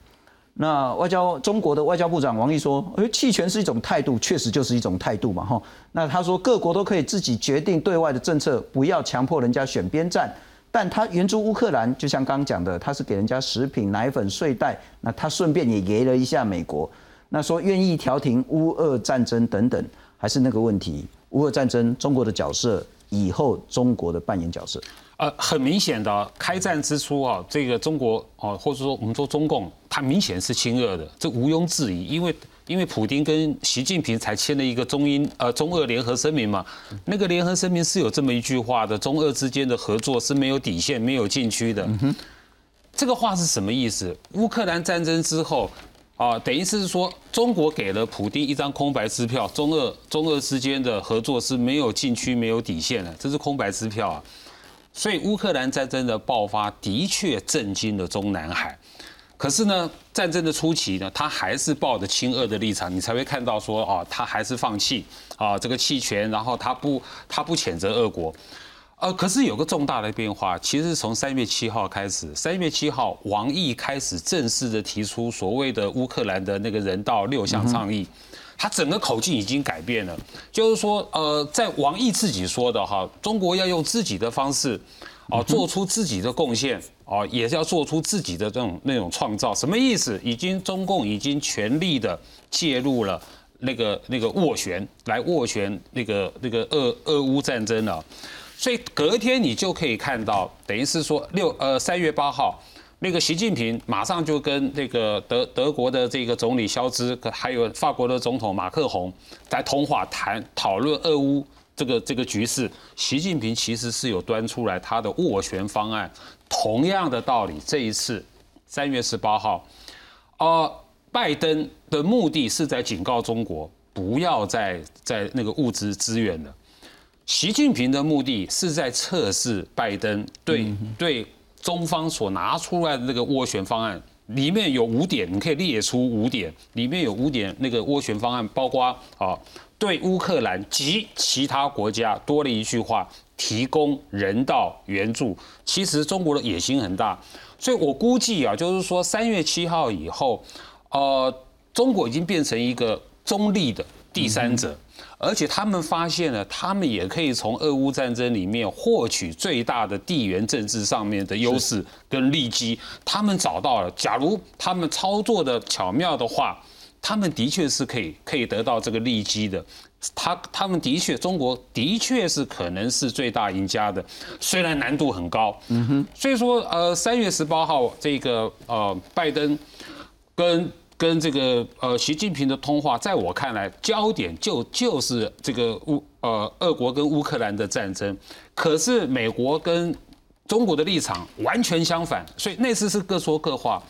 S1: 那外交中国的外交部长王毅说：“哎，弃权是一种态度，确实就是一种态度嘛。”哈，那他说各国都可以自己决定对外的政策，不要强迫人家选边站。但他援助乌克兰，就像刚刚讲的，他是给人家食品、奶粉、睡袋，那他顺便也给了一下美国。那说愿意调停乌俄战争等等，还是那个问题，乌俄战争中国的角色，以后中国的扮演角色。
S13: 呃，很明显的，开战之初啊，这个中国啊，或者说我们说中共，它明显是亲俄的，这毋庸置疑。因为因为普京跟习近平才签了一个中英呃中俄联合声明嘛，那个联合声明是有这么一句话的：中俄之间的合作是没有底线、没有禁区的。这个话是什么意思？乌克兰战争之后。啊，等于是说，中国给了普京一张空白支票，中俄中俄之间的合作是没有禁区、没有底线的，这是空白支票啊。所以乌克兰战争的爆发的确震惊了中南海。可是呢，战争的初期呢，他还是抱着亲俄的立场，你才会看到说啊，他还是放弃啊这个弃权，然后他不他不谴责俄国。呃，可是有个重大的变化，其实从三月七号开始，三月七号王毅开始正式的提出所谓的乌克兰的那个人道六项倡议，他整个口径已经改变了，就是说，呃，在王毅自己说的哈，中国要用自己的方式，哦，做出自己的贡献，哦，也是要做出自己的这种那种创造，什么意思？已经中共已经全力的介入了那个那个斡旋，来斡旋那个那个俄俄乌战争了。所以隔天你就可以看到，等于是说六呃三月八号，那个习近平马上就跟那个德德国的这个总理肖兹，还有法国的总统马克宏在通话谈讨论俄乌这个这个局势。习近平其实是有端出来他的斡旋方案。同样的道理，这一次三月十八号，呃，拜登的目的是在警告中国，不要再在那个物资资源了。习近平的目的是在测试拜登对对中方所拿出来的那个斡旋方案，里面有五点，你可以列出五点，里面有五点那个斡旋方案，包括啊，对乌克兰及其他国家多了一句话，提供人道援助。其实中国的野心很大，所以我估计啊，就是说三月七号以后，呃，中国已经变成一个中立的第三者。而且他们发现了，他们也可以从俄乌战争里面获取最大的地缘政治上面的优势跟利基。他们找到了，假如他们操作的巧妙的话，他们的确是可以可以得到这个利基的。他他们的确，中国的确是可能是最大赢家的，虽然难度很高。嗯哼。所以说，呃，三月十八号这个呃，拜登跟。跟这个呃习近平的通话，在我看来，焦点就就是这个乌呃俄国跟乌克兰的战争。可是美国跟中国的立场完全相反，所以那次是各说各话。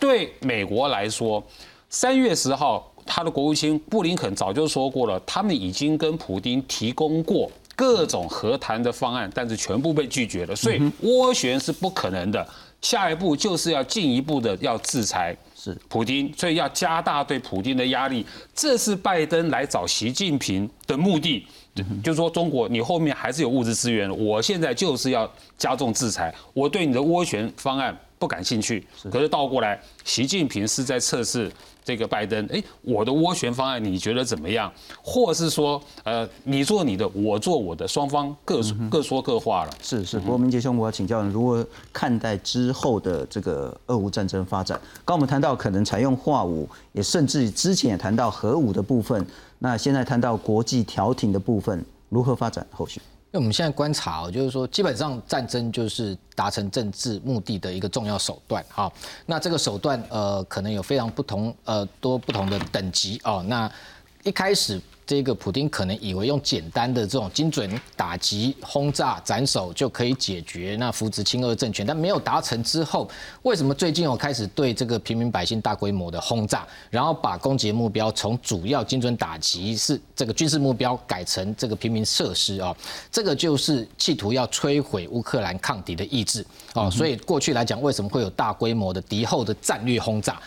S13: 对美国来说，三月十号，他的国务卿布林肯早就说过了，他们已经跟普京提供过各种和谈的方案，但是全部被拒绝了。所以斡旋是不可能的，下一步就是要进一步的要制裁。
S1: 是
S13: 普京，所以要加大对普京的压力，这是拜登来找习近平的目的，就是说中国你后面还是有物质资源，我现在就是要加重制裁，我对你的涡旋方案不感兴趣，可是倒过来，习近平是在测试。这个拜登，哎，我的涡旋方案你觉得怎么样？或是说，呃，你做你的，我做我的，双方各各说各话了。
S1: 是是，不过明杰兄，我要请教你，如何看待之后的这个俄乌战争发展？刚我们谈到可能采用化武，也甚至之前也谈到核武的部分，那现在谈到国际调停的部分，如何发展后续？
S12: 因为我们现在观察，就是说，基本上战争就是达成政治目的的一个重要手段，哈。那这个手段，呃，可能有非常不同，呃，多不同的等级哦。那一开始。这个普京可能以为用简单的这种精准打击、轰炸、斩首就可以解决那扶植亲俄政权，但没有达成之后，为什么最近我开始对这个平民百姓大规模的轰炸，然后把攻击目标从主要精准打击是这个军事目标改成这个平民设施啊？这个就是企图要摧毁乌克兰抗敌的意志哦。所以过去来讲，为什么会有大规模的敌后的战略轰炸？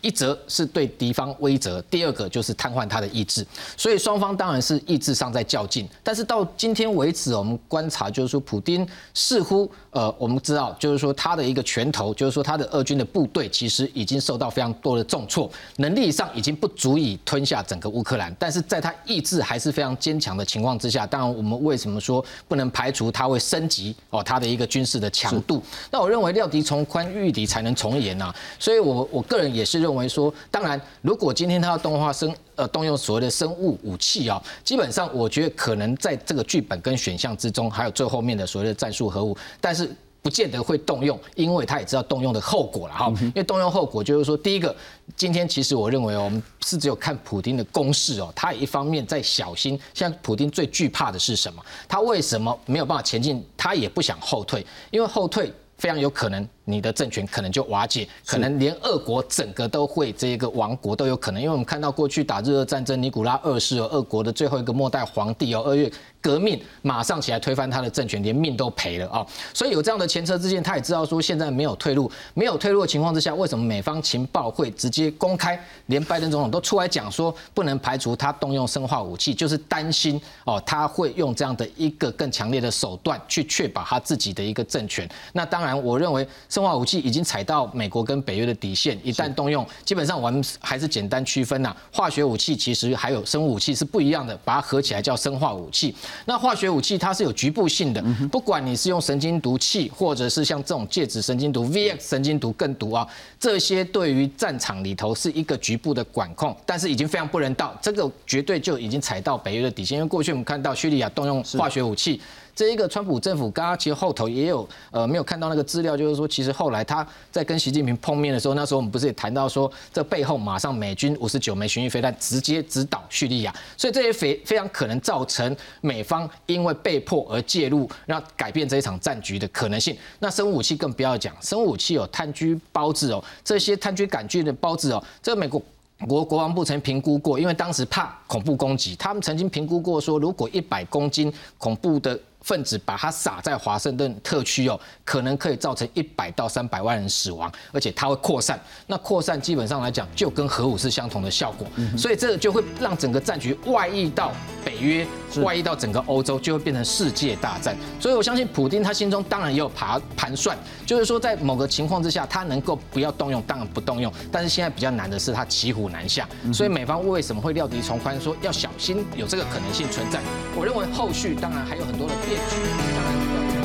S12: 一则是对敌方威责，第二个就是瘫痪他的意志，所以双方当然是意志上在较劲。但是到今天为止，我们观察就是说，普京似乎呃，我们知道就是说他的一个拳头，就是说他的俄军的部队其实已经受到非常多的重挫，能力上已经不足以吞下整个乌克兰。但是在他意志还是非常坚强的情况之下，当然我们为什么说不能排除他会升级哦他的一个军事的强度？那我认为料敌从宽，御敌才能从严呐。所以我我个人也。是认为说，当然，如果今天他要动画生呃动用所谓的生物武器啊，基本上我觉得可能在这个剧本跟选项之中，还有最后面的所谓的战术核武，但是不见得会动用，因为他也知道动用的后果了哈。因为动用后果就是说，第一个，今天其实我认为我们是只有看普京的攻势哦，他也一方面在小心，现在普京最惧怕的是什么？他为什么没有办法前进？他也不想后退，因为后退非常有可能。你的政权可能就瓦解，可能连俄国整个都会这个亡国都有可能。因为我们看到过去打日俄战争，尼古拉二世哦，俄国的最后一个末代皇帝哦，二月。革命马上起来推翻他的政权，连命都赔了啊！所以有这样的前车之鉴，他也知道说现在没有退路，没有退路的情况之下，为什么美方情报会直接公开，连拜登总统都出来讲说不能排除他动用生化武器，就是担心哦他会用这样的一个更强烈的手段去确保他自己的一个政权。那当然，我认为生化武器已经踩到美国跟北约的底线，一旦动用，基本上我们还是简单区分呐，化学武器其实还有生物武器是不一样的，把它合起来叫生化武器。那化学武器它是有局部性的，不管你是用神经毒气，或者是像这种介质神经毒、VX 神经毒更毒啊，这些对于战场里头是一个局部的管控，但是已经非常不人道，这个绝对就已经踩到北约的底线。因为过去我们看到叙利亚动用化学武器。这一个川普政府刚刚其实后头也有呃没有看到那个资料，就是说其实后来他在跟习近平碰面的时候，那时候我们不是也谈到说这背后马上美军五十九枚巡弋飞弹直接直捣叙利亚，所以这些非非常可能造成美方因为被迫而介入，让改变这一场战局的可能性。那生物武器更不要讲，生物武器有炭疽孢子哦，这些炭疽杆菌的孢子哦，这个美国国国防部曾评估过，因为当时怕恐怖攻击，他们曾经评估过说，如果一百公斤恐怖的分子把它撒在华盛顿特区哦，可能可以造成一百到三百万人死亡，而且它会扩散。那扩散基本上来讲，就跟核武是相同的效果，所以这个就会让整个战局外溢到北约，外溢到整个欧洲，就会变成世界大战。所以我相信普京他心中当然也有盘盘算，就是说在某个情况之下，他能够不要动用，当然不动用。但是现在比较难的是他骑虎难下，所以美方为什么会料敌从宽，说要小心有这个可能性存在？我认为后续当然还有很多的。野区去安琪